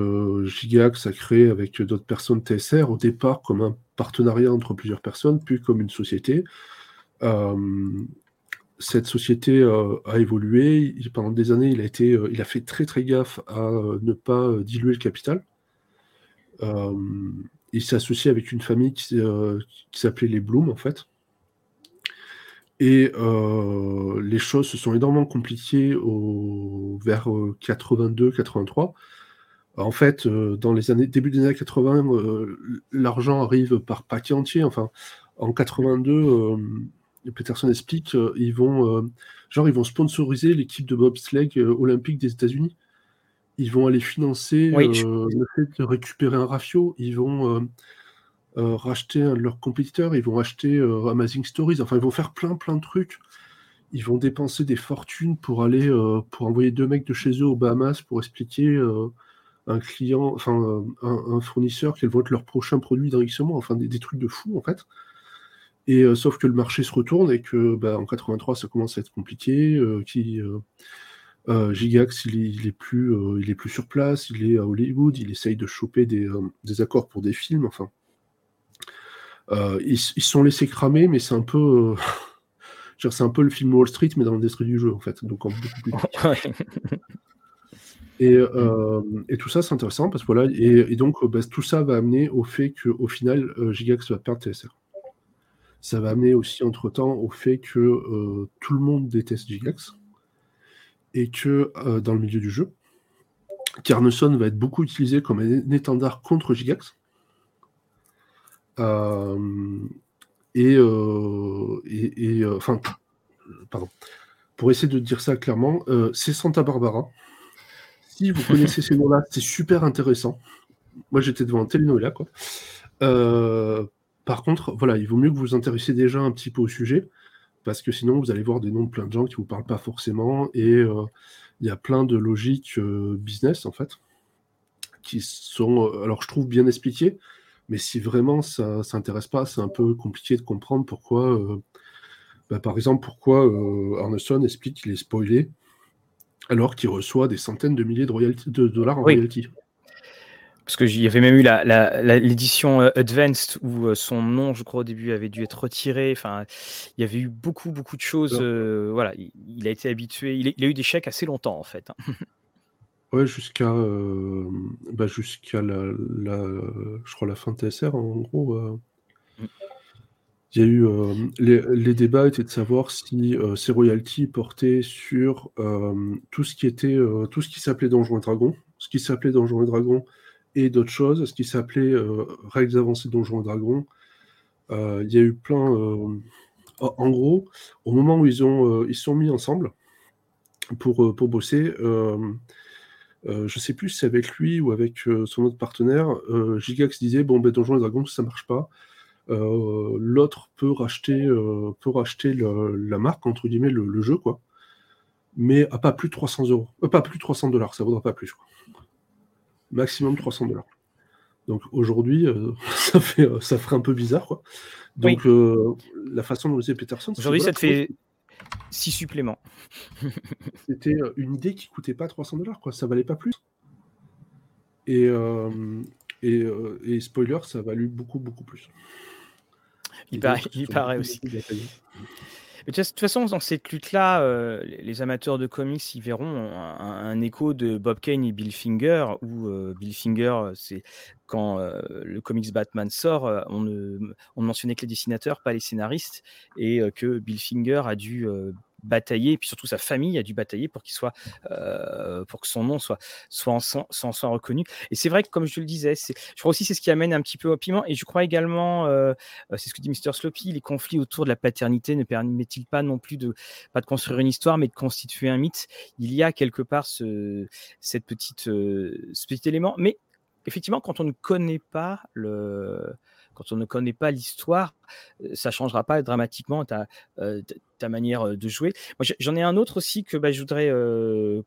Gigax a créé avec d'autres personnes TSR au départ comme un partenariat entre plusieurs personnes, puis comme une société cette société euh, a évolué. pendant des années, il a, été, euh, il a fait très très gaffe à euh, ne pas diluer le capital. il s'est associé avec une famille qui, s'appelait les Bloom, en fait. Et les choses se sont énormément compliquées au, vers 82-83. En fait, dans les années, début des années 80, l'argent arrive par paquet entier. Enfin, en 82, Peterson explique, euh, ils vont, euh, genre, ils vont sponsoriser l'équipe de bobsleigh euh, olympique des États-Unis. Ils vont aller financer le fait de récupérer un rafio. Ils vont racheter un de leurs compétiteurs. Ils vont acheter Amazing Stories. Enfin, ils vont faire plein, plein de trucs. Ils vont dépenser des fortunes pour aller, pour envoyer deux mecs de chez eux aux Bahamas pour expliquer un client, enfin un, fournisseur quel va être leur prochain produit d'enrichissement, enfin des, trucs de fou en fait. Et euh, sauf que le marché se retourne et que bah, en 83 ça commence à être compliqué. Euh, qui, euh, Gigax il est, plus, il est plus sur place, il est à Hollywood, il essaye de choper des, accords pour des films. Enfin, ils, se sont laissés cramer, mais c'est un peu c'est un peu le film Wall Street, mais dans l'industrie du jeu, en fait. Donc, en beaucoup plus et, et, tout ça, c'est intéressant parce que voilà, et, donc bah, tout ça va amener au fait qu'au final, Gigax va perdre TSR ça va amener aussi entre-temps au fait que euh, tout le monde déteste Gigax et que euh, dans le milieu du jeu, Carneson va être beaucoup utilisé comme un étendard contre Gigax. Euh, et, et, enfin, pardon. Pour essayer de dire ça clairement, c'est Santa Barbara. Si vous connaissez ces noms-là, c'est super intéressant. Moi, j'étais devant un télénovela, quoi. Par contre, voilà, il vaut mieux que vous vous intéressiez déjà un petit peu au sujet, parce que sinon vous allez voir des noms de plein de gens qui ne vous parlent pas forcément, et euh, il y a plein de logiques euh, business en fait, qui sont, euh, alors je trouve bien expliquées, mais si vraiment ça ne s'intéresse pas, c'est un peu compliqué de comprendre pourquoi, bah, par exemple, pourquoi Arneson explique qu'il est spoilé alors qu'il reçoit des centaines de milliers de, de dollars en royalty parce qu'il y avait même eu l'édition euh, Advanced où euh, son nom, je crois, au début avait dû être retiré. Enfin, il y avait eu beaucoup, beaucoup de choses. Euh, voilà, il, a été habitué. Il, a eu des chèques assez longtemps, en fait. Hein. ouais, jusqu'à bah, jusqu'à la, je crois, la fin de TSR, en gros. Mm. Il y a eu les, débats étaient de savoir si ces royalties portaient sur tout ce qui était tout ce qui s'appelait Donjons et Dragons, ce qui s'appelait Donjons et Dragons et d'autres choses, ce qui s'appelait euh, Règles avancées Donjons et Dragons. Euh, il y a eu plein. Euh, en gros, au moment où ils ont ils sont mis ensemble pour, pour bosser, je ne sais plus si c'est avec lui ou avec son autre partenaire, Gigax disait bon ben Donjons et Dragons ça marche pas. L'autre peut racheter peut racheter la marque entre guillemets le, jeu quoi, mais à pas plus de 300 euros, pas plus de 300 dollars, ça vaudra pas plus. Quoi maximum 300 dollars. Donc aujourd'hui, euh, ça, fait, euh, ça ferait un peu bizarre. Quoi. Donc euh, la façon dont le faisait Peterson. Aujourd'hui, ça te fait 6 suppléments. C'était une idée qui coûtait pas 300 dollars, quoi. ça valait pas plus. Et, et, et, spoiler, ça a valu beaucoup, beaucoup plus. Il, paraît, il paraît aussi. De toute façon, dans cette lutte-là, euh, les amateurs de comics y verront un, écho de Bob Kane et Bill Finger, où euh, Bill Finger, c'est quand euh, le comics Batman sort, on ne, on mentionnait que les dessinateurs, pas les scénaristes, et que Bill Finger a dû batailler, et puis surtout sa famille a dû batailler pour qu'il soit, euh, pour que son nom soit, soit, en, soit, reconnu. Et c'est vrai que, comme je le disais, je crois aussi c'est ce qui amène un petit peu au piment. Et je crois également, euh, euh, c'est ce que dit Mr. Sloppy, les conflits autour de la paternité ne permettent-ils pas non plus de pas de construire une histoire, mais de constituer un mythe? Il y a quelque part ce, cette petite, ce petit élément, mais effectivement, quand on ne connaît pas le quand on ne connaît pas l'histoire, ça changera pas dramatiquement. Tu ta manière de jouer. J'en ai un autre aussi que bah, je voudrais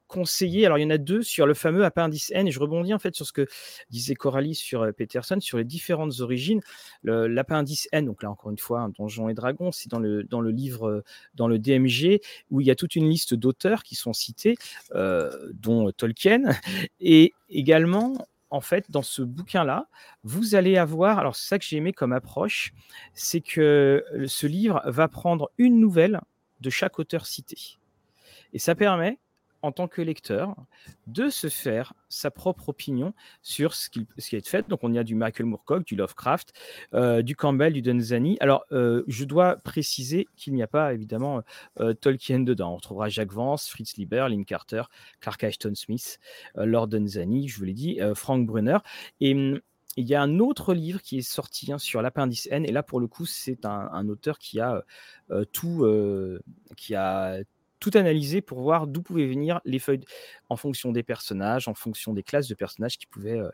conseiller. Alors, il y en a deux sur le fameux appendice N, et je rebondis en fait sur ce que disait Coralie sur Peterson, sur les différentes origines. L'appendice N, donc là, encore une fois, un Donjon et Dragon, c'est dans le, dans le livre, dans le DMG, où il y a toute une liste d'auteurs qui sont cités, dont Tolkien, et également en fait, dans ce bouquin-là, vous allez avoir, alors c'est ça que j'ai aimé comme approche, c'est que ce livre va prendre une nouvelle de chaque auteur cité. Et ça permet en tant que lecteur, de se faire sa propre opinion sur ce qui, ce qui est fait. Donc, on y a du Michael Moorcock, du Lovecraft, euh, du Campbell, du Denzani. Alors, euh, je dois préciser qu'il n'y a pas évidemment euh, Tolkien dedans. On retrouvera Jacques Vance, Fritz Lieber, Lynn Carter, Clark Ashton Smith, Lord Denzani, je vous l'ai dit, Frank Brunner. Et hum, il y a un autre livre qui est sorti hein, sur l'appendice N, et là pour le coup c'est un, un, auteur qui a tout, qui a tout analyser pour voir d'où pouvaient venir les feuilles en fonction des personnages, en fonction des classes de personnages qui pouvaient, euh,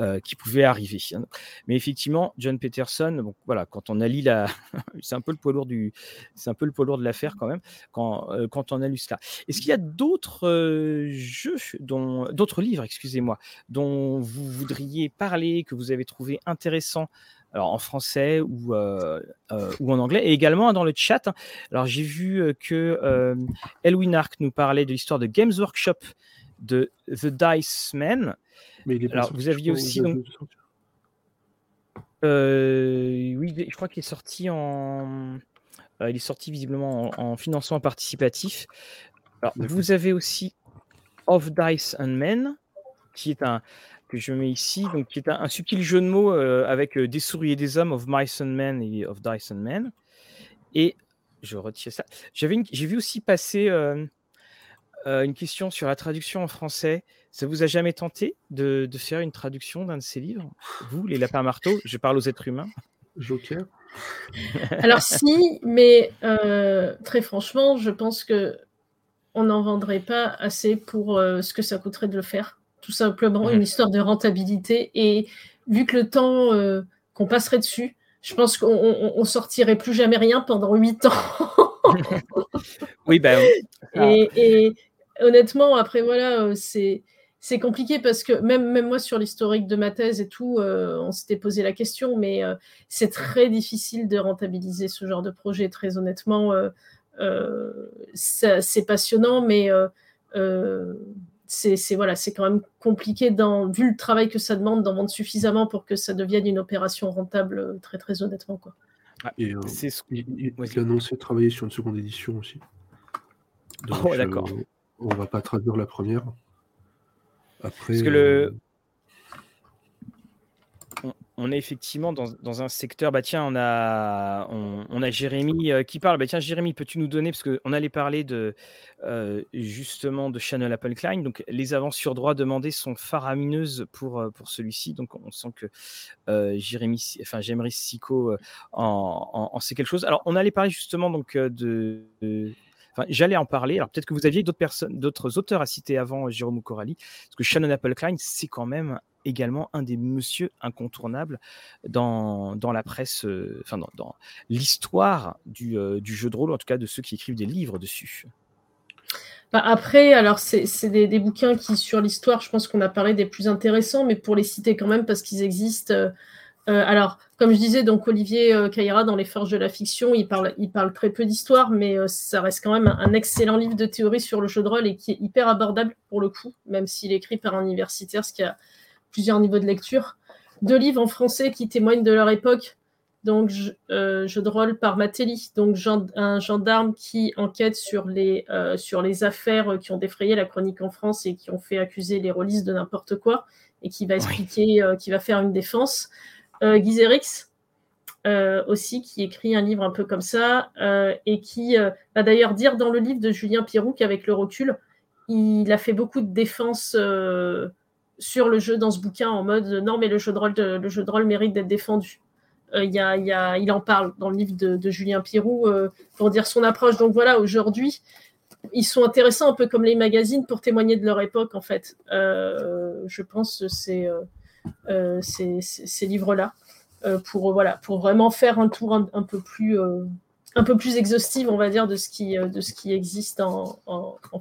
euh, qui pouvaient arriver. Hein. Mais effectivement, John Peterson, voilà, quand on a lu la, c'est un peu le poids lourd du, c'est un peu le poids lourd de l'affaire quand même, quand, euh, quand on a lu cela. Est-ce qu'il y a d'autres jeux, dont, d'autres livres, excusez-moi, dont vous voudriez parler, que vous avez trouvé intéressant alors en français ou, euh, euh, ou en anglais, et également dans le chat. Alors j'ai vu euh, que Elwin Ark nous parlait de l'histoire de Games Workshop de The Dice Man. Mais alors vous aviez aussi donc. oui, je crois qu'il est sorti en. il est sorti visiblement en, financement participatif. Alors, vous avez aussi Of Dice and Men, qui est un, que je mets ici, donc qui est un, subtil jeu de mots euh, avec euh, des souris et des hommes, of Mice and Men et of Dice and Men. Et je retire ça. J'avais j'ai vu aussi passer euh, une question sur la traduction en français. Ça vous a jamais tenté de, de faire une traduction d'un de ces livres? Vous, les lapins marteaux, je parle aux êtres humains. Joker Alors si, mais très franchement, je pense que on n'en vendrait pas assez pour ce que ça coûterait de le faire tout simplement, une histoire de rentabilité. Et vu que le temps euh, qu'on passerait dessus, je pense qu'on sortirait plus jamais rien pendant huit ans. oui, ben. Et, honnêtement, après, voilà, euh, c'est. C'est compliqué parce que même, même moi sur l'historique de ma thèse et tout, euh, on s'était posé la question, mais c'est très difficile de rentabiliser ce genre de projet. Très honnêtement, c'est passionnant, mais c'est voilà, c'est quand même compliqué, dans, vu le travail que ça demande, d'en vendre suffisamment pour que ça devienne une opération rentable, euh, très très honnêtement. Quoi. Et euh, ce... il, a annoncé travailler sur une seconde édition aussi. oh, d'accord. Euh, on va pas traduire la première. Après, Parce que le on est effectivement dans, un secteur. Bah tiens, on a, on, Jérémy euh, qui parle. Bah tiens, Jérémy, peux-tu nous donner parce qu'on allait parler de euh, justement de Channel Apple Klein. Donc les avances sur droit demandées sont faramineuses pour euh, pour celui-ci. Donc on sent que Jérémy, enfin Jérémy Sico en, sait quelque chose. Alors on allait parler justement donc de, j'allais en parler. Alors peut-être que vous aviez d'autres auteurs à citer avant Jérôme ou parce que Shannon Apple Klein, c'est quand même également un des monsieur incontournables dans, dans la presse, euh, dans, l'histoire du, euh, du, jeu de rôle, en tout cas de ceux qui écrivent des livres dessus. Bah après, alors c'est des, des, bouquins qui, sur l'histoire, je pense qu'on a parlé des plus intéressants, mais pour les citer quand même parce qu'ils existent. Euh, alors, comme je disais, donc Olivier Caïra dans Les Forges de la Fiction, il parle, il parle très peu d'histoire, mais ça reste quand même un, un, excellent livre de théorie sur le jeu de rôle et qui est hyper abordable pour le coup, même s'il est écrit par un universitaire, ce qui a plusieurs niveaux de lecture. Deux livres en français qui témoignent de leur époque. Donc, euh, Jeu de rôle par Matelli, donc un gendarme qui enquête sur les, euh, sur les affaires qui ont défrayé la chronique en France et qui ont fait accuser les rôlistes de n'importe quoi et qui va expliquer, euh, qui va faire une défense. Guy aussi, qui écrit un livre un peu comme ça et qui va d'ailleurs dire dans le livre de Julien Pirou qu'avec le recul, il a fait beaucoup de défenses sur le jeu dans ce bouquin en mode non, mais le jeu de rôle, le jeu de rôle mérite d'être défendu. Euh, il en parle dans le livre de, Julien Pirou euh, pour dire son approche. Donc voilà, aujourd'hui, ils sont intéressants un peu comme les magazines pour témoigner de leur époque en fait. Euh, je pense c'est ces, livres-là pour voilà pour vraiment faire un tour un, peu plus un peu plus exhaustive, on va dire, de ce qui, de ce qui existe en,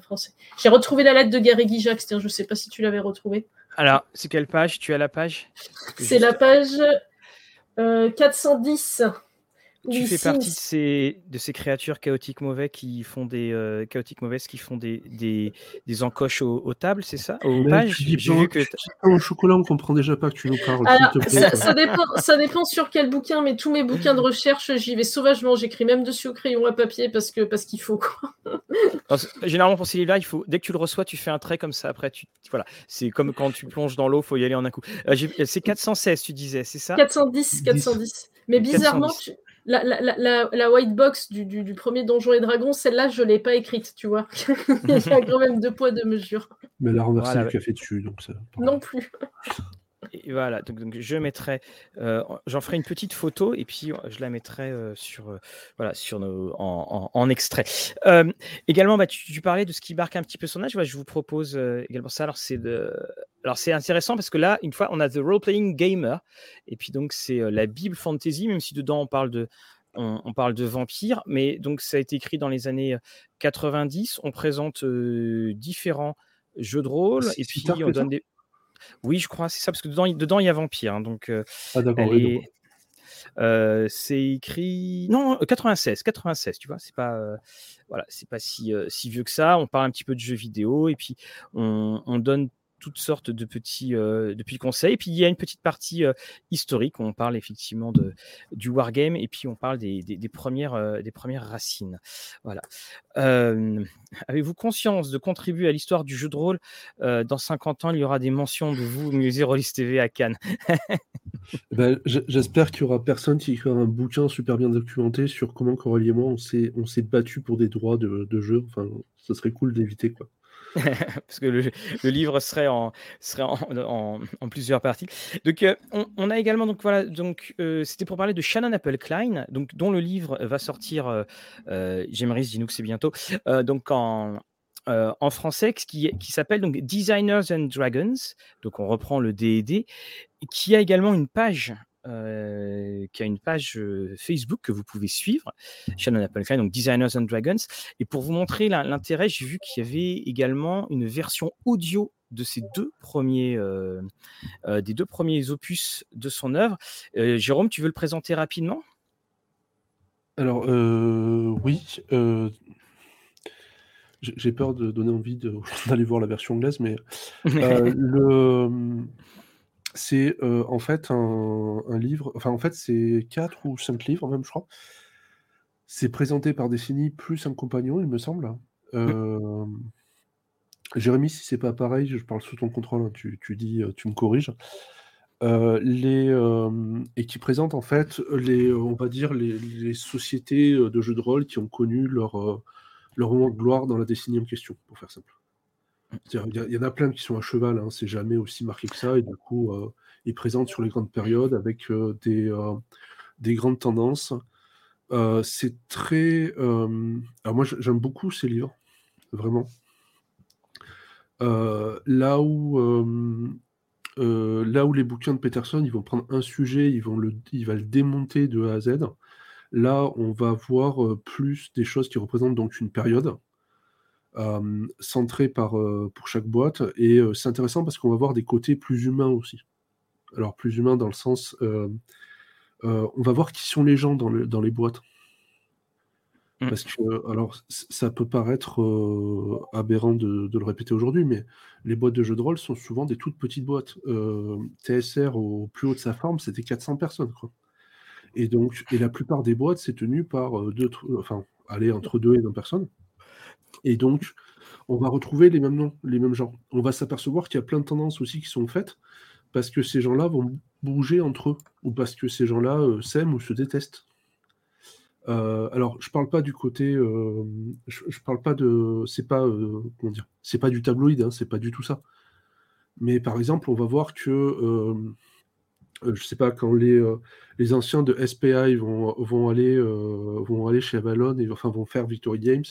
français. J'ai retrouvé la lettre de Gary Jacques, je ne sais pas si tu l'avais retrouvée. Alors, c'est quelle page? Tu as la page? C'est la page 410. Tu fais partie de ces, de ces créatures chaotiques mauvais qui font des euh, chaotiques mauvaises qui font des, des, des encoches aux, tables, c'est ça? Aux pages que chocolat, on comprend déjà pas que tu nous parles. ça, dépend, ça dépend sur quel bouquin, mais tous mes bouquins de recherche, j'y vais sauvagement. J'écris même dessus au crayon à papier parce que parce qu'il faut quoi. généralement pour ces livres-là, il faut dès que tu le reçois, tu fais un trait comme ça. Après, tu voilà, c'est comme quand tu plonges dans l'eau, faut y aller en un coup. Euh, c'est 416, tu disais, c'est ça? 410, 410. Mais bizarrement, tu la, white box du, premier Donjon et Dragon, celle-là, je ne l'ai pas écrite, tu vois. Il y a quand même deux poids, deux mesures. Mais la renversée voilà, du café dessus, donc ça. Non plus. Et voilà, donc, je mettrai, euh, j'en ferai une petite photo et puis je la mettrai euh, sur, euh, voilà, sur nos, en, extrait. également, bah, tu, parlais de ce qui marque un petit peu son âge. je vous propose également ça. Alors c'est de, alors c'est intéressant parce que là, une fois, on a The Role Playing Gamer et puis donc c'est la Bible Fantasy, même si dedans on parle de on, parle de vampires, mais donc ça a été écrit dans les années 90. On présente différents jeux de rôle et puis on donne des oui, je crois, c'est ça, parce que dedans, dedans il y a Vampire. Hein, donc, euh, ah, d'accord. euh, c'est écrit. Non, 96, 96, tu vois, c'est pas, euh, voilà, c'est pas si, euh, si vieux que ça. On parle un petit peu de jeux vidéo et puis on, on donne toutes sortes de petits, euh, de petits conseils. Et puis il y a une petite partie euh, historique où on parle effectivement du wargame et puis on parle des, premières, euh, des premières racines. Voilà. Avez-vous conscience de contribuer à l'histoire du jeu de rôle? Dans 50 ans, il y aura des mentions de vous au musée Rollis TV à Cannes. Ben, J'espère qu'il y aura personne qui écrira un bouquin super bien documenté sur comment Coralie et moi on s'est battu pour des droits de, jeu. Enfin, ça serait cool d'éviter quoi. parce que le, livre serait en, plusieurs parties. Donc, euh, on, a également, donc voilà, donc euh, c'était pour parler de Shannon Apple Klein, donc dont le livre va sortir. Euh, J'aimerais, dis-nous que c'est bientôt. donc en en français, qui, qui s'appelle donc Designers and Dragons. Donc on reprend le D&D, qui a également une page euh, qui a une page euh, Facebook que vous pouvez suivre, Shannon Applekind, donc Designers and Dragons. Et pour vous montrer l'intérêt, j'ai vu qu'il y avait également une version audio de ces deux premiers, euh, des deux premiers opus de son œuvre. Jérôme, tu veux le présenter rapidement? Alors, oui. J'ai peur de donner envie d'aller voir la version anglaise, mais le, c'est, en fait un livre enfin, en fait, c'est 4 ou 5 livres même, je crois. C'est présenté par Destiny plus un compagnon, il me semble. Mmh. Jérémy, si c'est pas pareil, je parle sous ton contrôle, hein, tu dis, tu me corriges. les, et qui présente en fait les, on va dire les sociétés, de jeux de rôle qui ont connu leur, leur moment de gloire dans la décennie en question, pour faire simple. Il y, en a plein qui sont à cheval, hein, c'est jamais aussi marqué que ça, et du coup, euh, ils présentent sur les grandes périodes avec euh, des, euh, des grandes tendances. c'est très. alors, moi, j'aime beaucoup ces livres, vraiment. là où. les bouquins de Peterson, ils vont prendre un sujet, ils vont le démonter de A à Z. Là, on va voir plus des choses qui représentent donc une période, centré par, pour chaque boîte. Et c'est intéressant parce qu'on va voir des côtés plus humains aussi. Alors, plus humains dans le sens. on va voir qui sont les gens dans, dans les boîtes. Mmh. Parce que, alors, ça peut paraître aberrant de, le répéter aujourd'hui, mais les boîtes de jeux de rôle sont souvent des toutes petites boîtes. TSR, au plus haut de sa forme, c'était 400 personnes. Quoi. Et donc, et la plupart des boîtes, c'est tenu par deux, enfin, aller entre deux et 20 personnes. Et donc, on va retrouver les mêmes noms, les mêmes gens. On va s'apercevoir qu'il y a plein de tendances aussi qui sont faites parce que ces gens-là vont bouger entre eux ou parce que ces gens-là euh, s'aiment ou se détestent. Euh, alors, je parle pas du côté, euh, je, je, parle pas de, c'est pas, comment dire, c'est pas du tabloïd, hein, c'est pas du tout ça. Mais par exemple, on va voir que, je sais pas, quand les, les anciens de SPI vont, vont aller, vont aller chez Avalon et enfin vont faire Victory Games,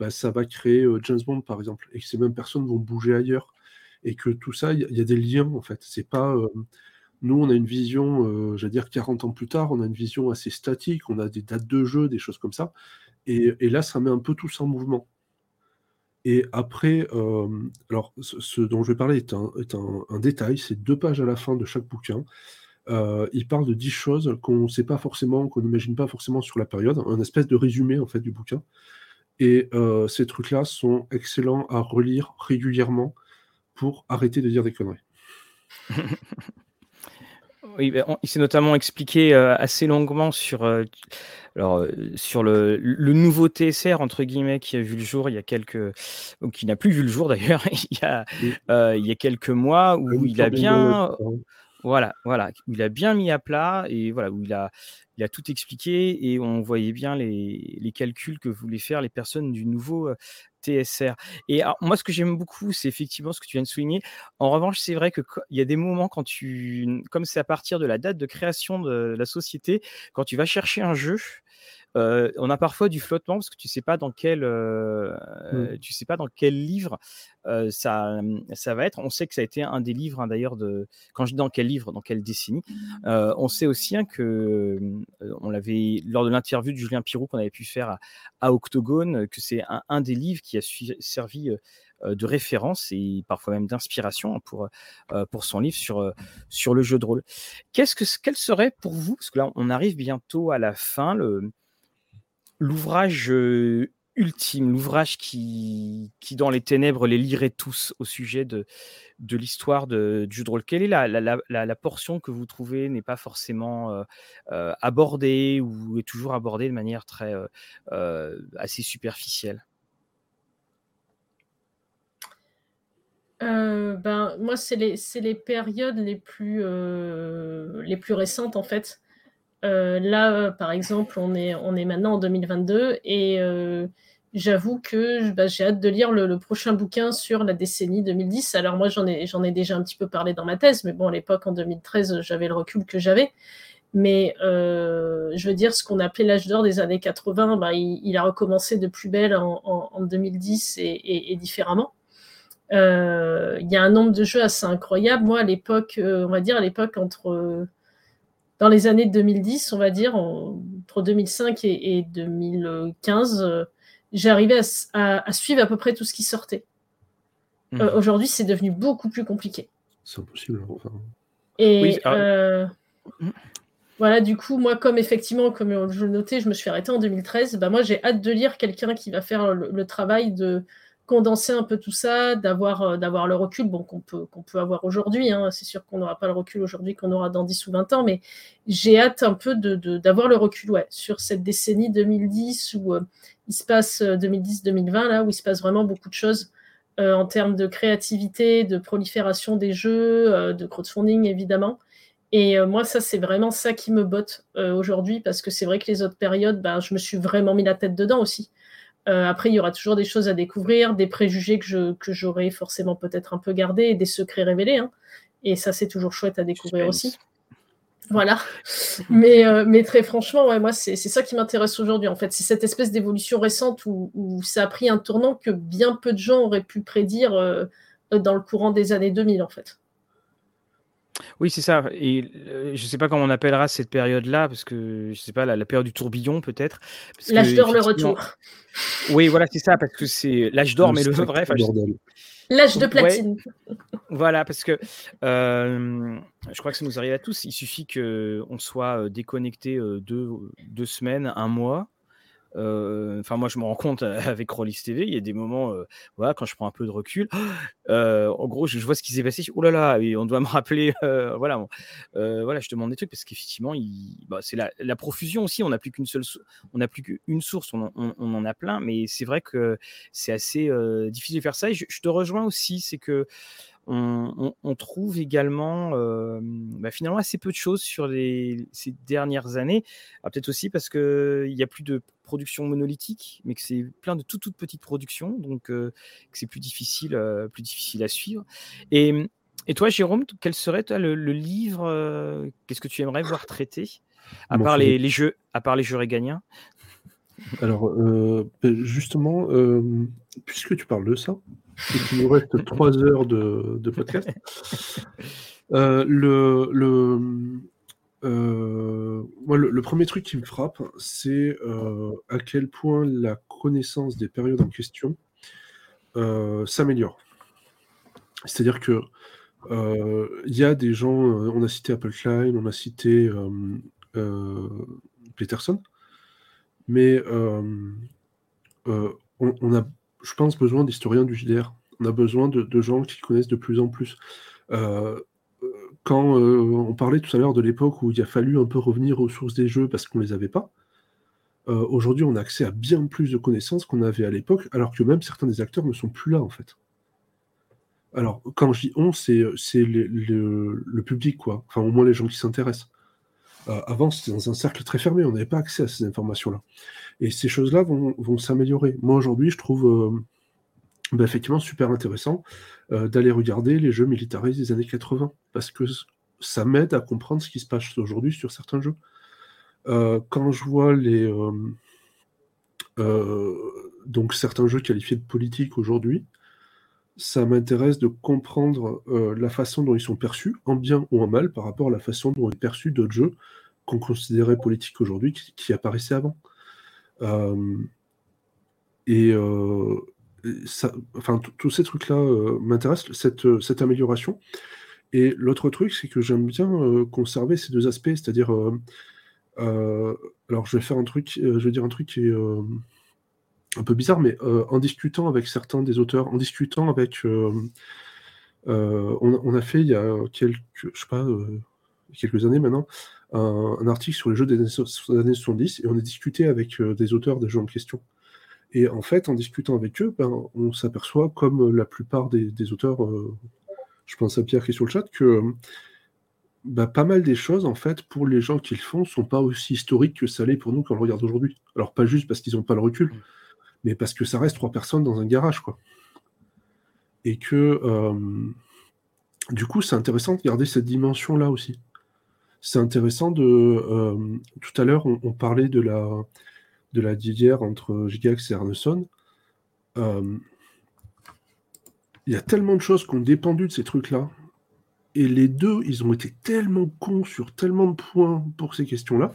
bah, ça va créer James Bond, par exemple, et que ces mêmes personnes vont bouger ailleurs. Et que tout ça, il y, a des liens, en fait. C'est pas. Nous, on a une vision, euh, j'allais dire 40 ans plus tard, on a une vision assez statique, on a des dates de jeu, des choses comme ça. Et, là, ça met un peu tout ça en mouvement. Et après, euh, alors ce, dont je vais parler est un, détail, c'est deux pages à la fin de chaque bouquin. Euh, il parle de dix choses qu'on ne sait pas forcément, qu'on n'imagine pas forcément sur la période, un espèce de résumé en fait du bouquin. Et euh, ces trucs-là sont excellents à relire régulièrement pour arrêter de dire des conneries. Oui, ben, il s'est notamment expliqué euh, assez longuement sur, euh, alors, sur le, le, nouveau TSR entre guillemets qui a vu le jour il y a quelques, ou qui n'a plus vu le jour d'ailleurs il, y a, il y a quelques mois où il a bien, voilà, voilà, il a bien mis à plat et voilà où il a, il a tout expliqué et on voyait bien les, les calculs que voulaient faire les personnes du nouveau TSR. Et moi, ce que j'aime beaucoup, c'est effectivement ce que tu viens de souligner. En revanche, c'est vrai qu'il y a des moments quand tu, comme c'est à partir de la date de création de la société, quand tu vas chercher un jeu, euh, on a parfois du flottement parce que tu sais pas dans quel, euh, mmh. tu sais pas dans quel livre euh, ça, ça va être. On sait que ça a été un des livres hein, d'ailleurs de. Quand je dis dans quel livre, dans quelle décennie, on sait aussi hein, que on l'avait lors de l'interview de Julien Pirou qu'on avait pu faire à, Octogone, que c'est un, des livres qui a servi de référence et parfois même d'inspiration hein, pour, pour son livre sur, sur le jeu de rôle. Qu'est-ce que, quel serait pour vous, parce que là on arrive bientôt à la fin, le, l'ouvrage ultime, l'ouvrage qui, dans les ténèbres, les lirait tous au sujet de, de l'histoire de, du drôle. Quelle est la, portion que vous trouvez n'est pas forcément abordée ou est toujours abordée de manière très assez superficielle? Ben, moi, c'est les, les, périodes les plus, les plus récentes, en fait. Euh, là, par exemple, on est, maintenant en 2022 et euh, j'avoue que bah, j'ai hâte de lire le, prochain bouquin sur la décennie 2010. Alors moi, j'en ai, j'en ai déjà un petit peu parlé dans ma thèse, mais bon, à l'époque, en 2013, j'avais le recul que j'avais. Mais euh, je veux dire, ce qu'on appelait l'âge d'or des années 80, bah, il, a recommencé de plus belle en, en, 2010 et, et, différemment. Il y a un nombre de jeux assez incroyable. Moi, à l'époque, on va dire à l'époque entre dans les années 2010, on va dire, entre 2005 et, 2015, euh, j'arrivais à, suivre à peu près tout ce qui sortait. Euh, mhm. Aujourd'hui, c'est devenu beaucoup plus compliqué. C'est impossible. Enfin... Et euh, voilà, du coup, moi, comme effectivement, comme je le notais, je me suis arrêté en 2013, bah, moi, j'ai hâte de lire quelqu'un qui va faire le travail de, condenser un peu tout ça, d'avoir euh, d'avoir le recul bon, qu'on peut, qu'on peut avoir aujourd'hui. Hein. C'est sûr qu'on n'aura pas le recul aujourd'hui qu'on aura dans 10 ou 20 ans, mais j'ai hâte un peu d'avoir de, le recul ouais, sur cette décennie 2010 où euh, il se passe 2010-2020, euh, là où il se passe vraiment beaucoup de choses en termes de créativité, de prolifération des jeux, de crowdfunding évidemment. Et moi, ça, c'est vraiment ça qui me botte aujourd'hui, parce que c'est vrai que les autres périodes, ben, je me suis vraiment mis la tête dedans aussi. Euh, après, il y aura toujours des choses à découvrir, des préjugés que, je, que j'aurais forcément peut-être un peu gardés et des secrets révélés. Hein. Et ça, c'est toujours chouette à découvrir aussi. Voilà. Mais, euh, mais très franchement, ouais, moi, c'est, ça qui m'intéresse aujourd'hui. En fait, c'est cette espèce d'évolution récente où, où, ça a pris un tournant que bien peu de gens auraient pu prédire euh, dans le courant des années 2000, en fait. Oui, c'est ça. Et je ne sais pas comment on appellera cette période-là, parce que je sais pas, la, période du tourbillon peut-être. L'âge d'or, le retour. Oui, voilà, c'est ça, parce que c'est l'âge d'or, mais le vrai. L'âge de platine. Voilà, parce que je crois que ça nous arrive à tous. Il suffit qu'on soit déconnecté deux, deux semaines, un mois, Enfin, moi, je me rends compte avec Rollis TV, il y a des moments, voilà, quand je prends un peu de recul, en gros, je, vois ce qui s'est passé. Oh là là, et on doit me rappeler, voilà, voilà, je demande des trucs parce qu'effectivement, bah, c'est la, profusion aussi. On n'a plus qu'une seule, on n'a plus qu'une source, on, en a plein, mais c'est vrai que c'est assez difficile de faire ça. Et je te rejoins aussi, c'est que on, trouve également bah, finalement assez peu de choses sur ces dernières années. Peut-être aussi parce qu'il n'y a plus de production monolithique, mais que c'est plein de toutes, toutes petites productions, donc que c'est plus difficile, plus difficile à suivre. Et, toi, Jérôme, quel serait le, livre Qu'est-ce que tu aimerais voir traité à part les, jeux, à part les jeux réganiens Alors, justement, puisque tu parles de ça, il nous reste trois heures de, podcast. Euh, le, le, euh, le, premier truc qui me frappe, c'est euh, à quel point la connaissance des périodes en question s'améliore. C'est-à-dire que il y a des gens, on a cité Apple Klein, on a cité Peterson, mais on, a, je pense, besoin d'historiens du JDR. On a besoin de, gens qui connaissent de plus en plus. Euh, quand euh, on parlait tout à l'heure de l'époque où il a fallu un peu revenir aux sources des jeux parce qu'on ne les avait pas, euh, aujourd'hui on a accès à bien plus de connaissances qu'on avait à l'époque, alors que même certains des acteurs ne sont plus là en fait. Alors, quand je dis on, c'est le, public, quoi. Enfin, au moins les gens qui s'intéressent. Avant, c'était dans un cercle très fermé, on n'avait pas accès à ces informations-là. Et ces choses-là vont, s'améliorer. Moi, aujourd'hui, je trouve bah, effectivement super intéressant euh, d'aller regarder les jeux militaristes des années 80, parce que ça m'aide à comprendre ce qui se passe aujourd'hui sur certains jeux. Euh, quand je vois euh, donc certains jeux qualifiés de politiques aujourd'hui, ça m'intéresse de comprendre la façon dont ils sont perçus, en bien ou en mal, par rapport à la façon dont est perçu d'autres jeux qu'on considérait politiques aujourd'hui, qui, apparaissaient avant. et, enfin, tous ces trucs-là euh, m'intéressent, cette, euh, amélioration. Et l'autre truc, c'est que j'aime bien euh, conserver ces deux aspects, c'est-à-dire, alors je vais faire un truc, je vais dire un truc qui est un peu bizarre, mais en discutant avec certains des auteurs, en discutant avec, on, a fait il y a quelques, je sais pas, quelques années maintenant, un, article sur les jeux des années, des années 70, et on a discuté avec des auteurs des jeux en question. Et en fait, en discutant avec eux, ben, on s'aperçoit, comme la plupart des, auteurs, euh, je pense à Pierre qui est sur le chat, que ben, pas mal des choses, en fait, pour les gens qui le font, sont pas aussi historiques que ça l'est pour nous quand on le regarde aujourd'hui. Alors, pas juste parce qu'ils n'ont pas le recul, mm. Mais parce que ça reste trois personnes dans un garage, quoi. Et que, euh, du coup, c'est intéressant de garder cette dimension-là aussi. C'est intéressant de. Euh, tout à l'heure, on, parlait de la de la didière entre Gigax et Arneson, euh, il y a tellement de choses qui ont dépendu de ces trucs-là. Et les deux, ils ont été tellement cons sur tellement de points pour ces questions-là.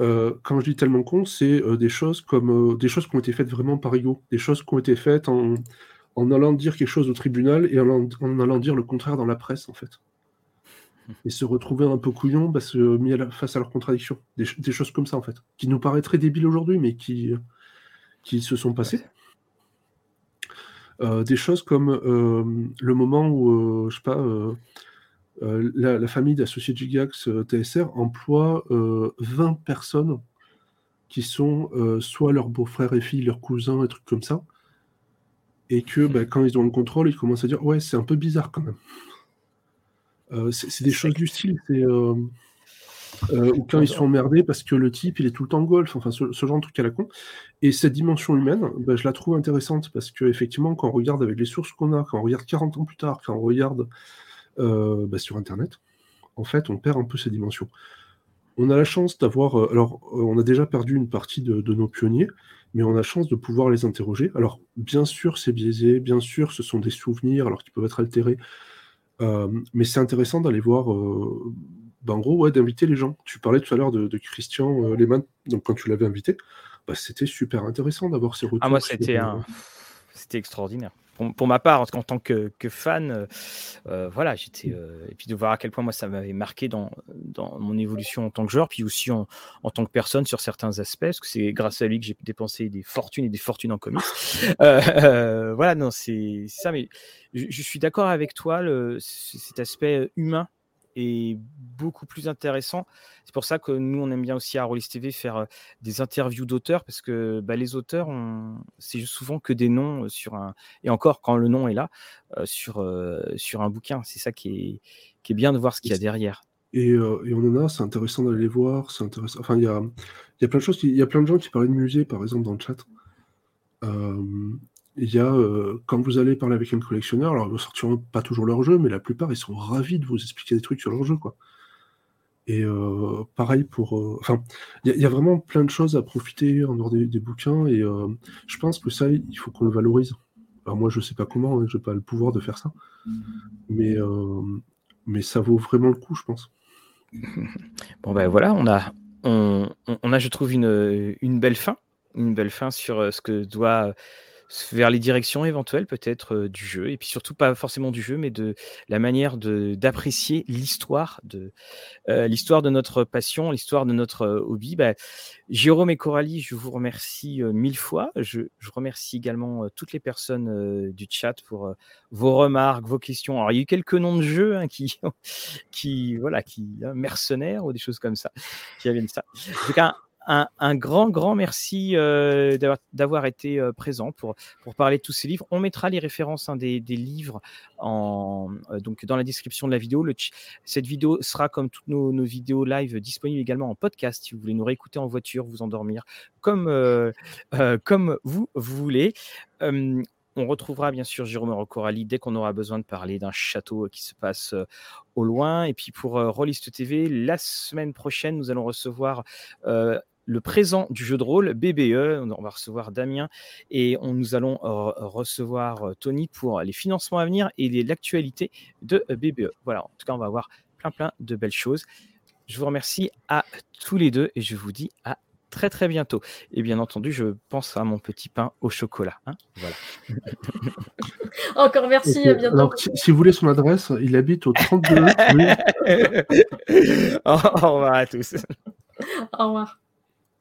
Euh, quand je dis tellement cons, c'est euh, des choses comme des choses qui ont été faites vraiment par ego, des choses qui ont été faites en, allant dire quelque chose au tribunal et en, en allant dire le contraire dans la presse, en fait et se retrouver un peu couillon que mis face à leurs contradictions. Des, choses comme ça, en fait, qui nous paraissent très débiles aujourd'hui, mais qui, qui se sont passées. Euh, des choses comme euh, le moment où, euh, je sais pas, la, famille d'associés Gigax TSR emploie 20 personnes qui sont soit leurs beaux-frères et filles, leurs cousins, et trucs comme ça. Et que bah, quand ils ont le contrôle, ils commencent à dire Ouais, c'est un peu bizarre quand même. Euh, c'est des choses du style, c'est euh, euh, ou quand ils sont emmerdés parce que le type il est tout le temps golf, enfin ce, genre de truc à la con. Et cette dimension humaine, bah, je la trouve intéressante parce qu'effectivement, quand on regarde avec les sources qu'on a, quand on regarde 40 ans plus tard, quand on regarde bah, sur Internet, en fait, on perd un peu ces dimensions. On a la chance d'avoir. alors, on a déjà perdu une partie de, de, nos pionniers, mais on a la chance de pouvoir les interroger. Alors, bien sûr, c'est biaisé, bien sûr, ce sont des souvenirs, alors qu'ils peuvent être altérés. Euh, mais c'est intéressant d'aller voir, euh, ben, en gros, ouais, d'inviter les gens. Tu parlais tout à l'heure de, Christian euh, Lehmann, donc quand tu l'avais invité, bah, c'était super intéressant d'avoir ces retours. Ah, moi, c'était un... c'était extraordinaire. Pour, ma part, en, tant que, fan, voilà, j'étais. et puis de voir à quel point moi ça m'avait marqué dans, dans mon évolution en tant que joueur, puis aussi en, en tant que personne sur certains aspects, parce que c'est grâce à lui que j'ai dépensé des fortunes et des fortunes en comics. voilà, non, c'est ça, mais je, suis d'accord avec toi, le, cet aspect humain est beaucoup plus intéressant. C'est pour ça que nous, on aime bien aussi à Rollis TV faire des interviews d'auteurs, parce que bah, les auteurs, c'est souvent que des noms sur un... Et encore, quand le nom est là, sur, sur un bouquin. C'est ça qui est, qui est bien de voir ce qu'il y a derrière. Et, et, on en a, c'est intéressant d'aller les voir, c'est intéressant. Enfin, il y a, y a plein de choses, il y a plein de gens qui parlaient de musée, par exemple, dans le chat. Il y a, euh, quand vous allez parler avec un collectionneur, alors ils ne sortiront pas toujours leur jeu, mais la plupart, ils sont ravis de vous expliquer des trucs sur leur jeu, quoi. Et euh, pareil pour... Euh, enfin, il y, a vraiment plein de choses à profiter en dehors des, bouquins, et je pense que ça, il faut qu'on le valorise. Alors moi, je sais pas comment, hein, je n'ai pas le pouvoir de faire ça, mais mais ça vaut vraiment le coup, je pense. Bon ben voilà, on a, on a, je trouve, une, une belle fin, une belle fin sur ce que doit vers les directions éventuelles peut-être du jeu, et puis surtout pas forcément du jeu, mais de la manière d'apprécier l'histoire de l'histoire de notre passion, l'histoire de notre hobby. Bah, Jérôme et Coralie, je vous remercie mille fois. Je, je remercie également toutes les personnes du chat pour vos remarques, vos questions. Alors il y a eu quelques noms de jeux hein, qui, qui voilà, qui hein, mercenaires ou des choses comme ça, qui viennent ça. En tout cas, un, grand, grand merci euh, d'avoir été euh, présent pour, pour parler de tous ces livres. On mettra les références hein, des, livres en, euh, donc dans la description de la vidéo. Cette vidéo sera, comme toutes nos, vidéos live, disponible également en podcast si vous voulez nous réécouter en voiture, vous endormir, comme, comme vous, voulez. On retrouvera bien sûr Jérôme Coralie dès qu'on aura besoin de parler d'un château qui se passe au loin. Et puis pour Rollist TV, la semaine prochaine, nous allons recevoir le présent du jeu de rôle BBE. On va recevoir Damien et on, nous allons recevoir euh, Tony pour les financements à venir et l'actualité de BBE. Voilà, en tout cas, on va avoir plein plein de belles choses. Je vous remercie à tous les deux et je vous dis à très très bientôt. Et bien entendu, je pense à mon petit pain au chocolat. Hein. voilà. Encore merci, à bientôt. Alors, si, vous voulez son adresse, il habite au 32. au revoir à tous. Au revoir.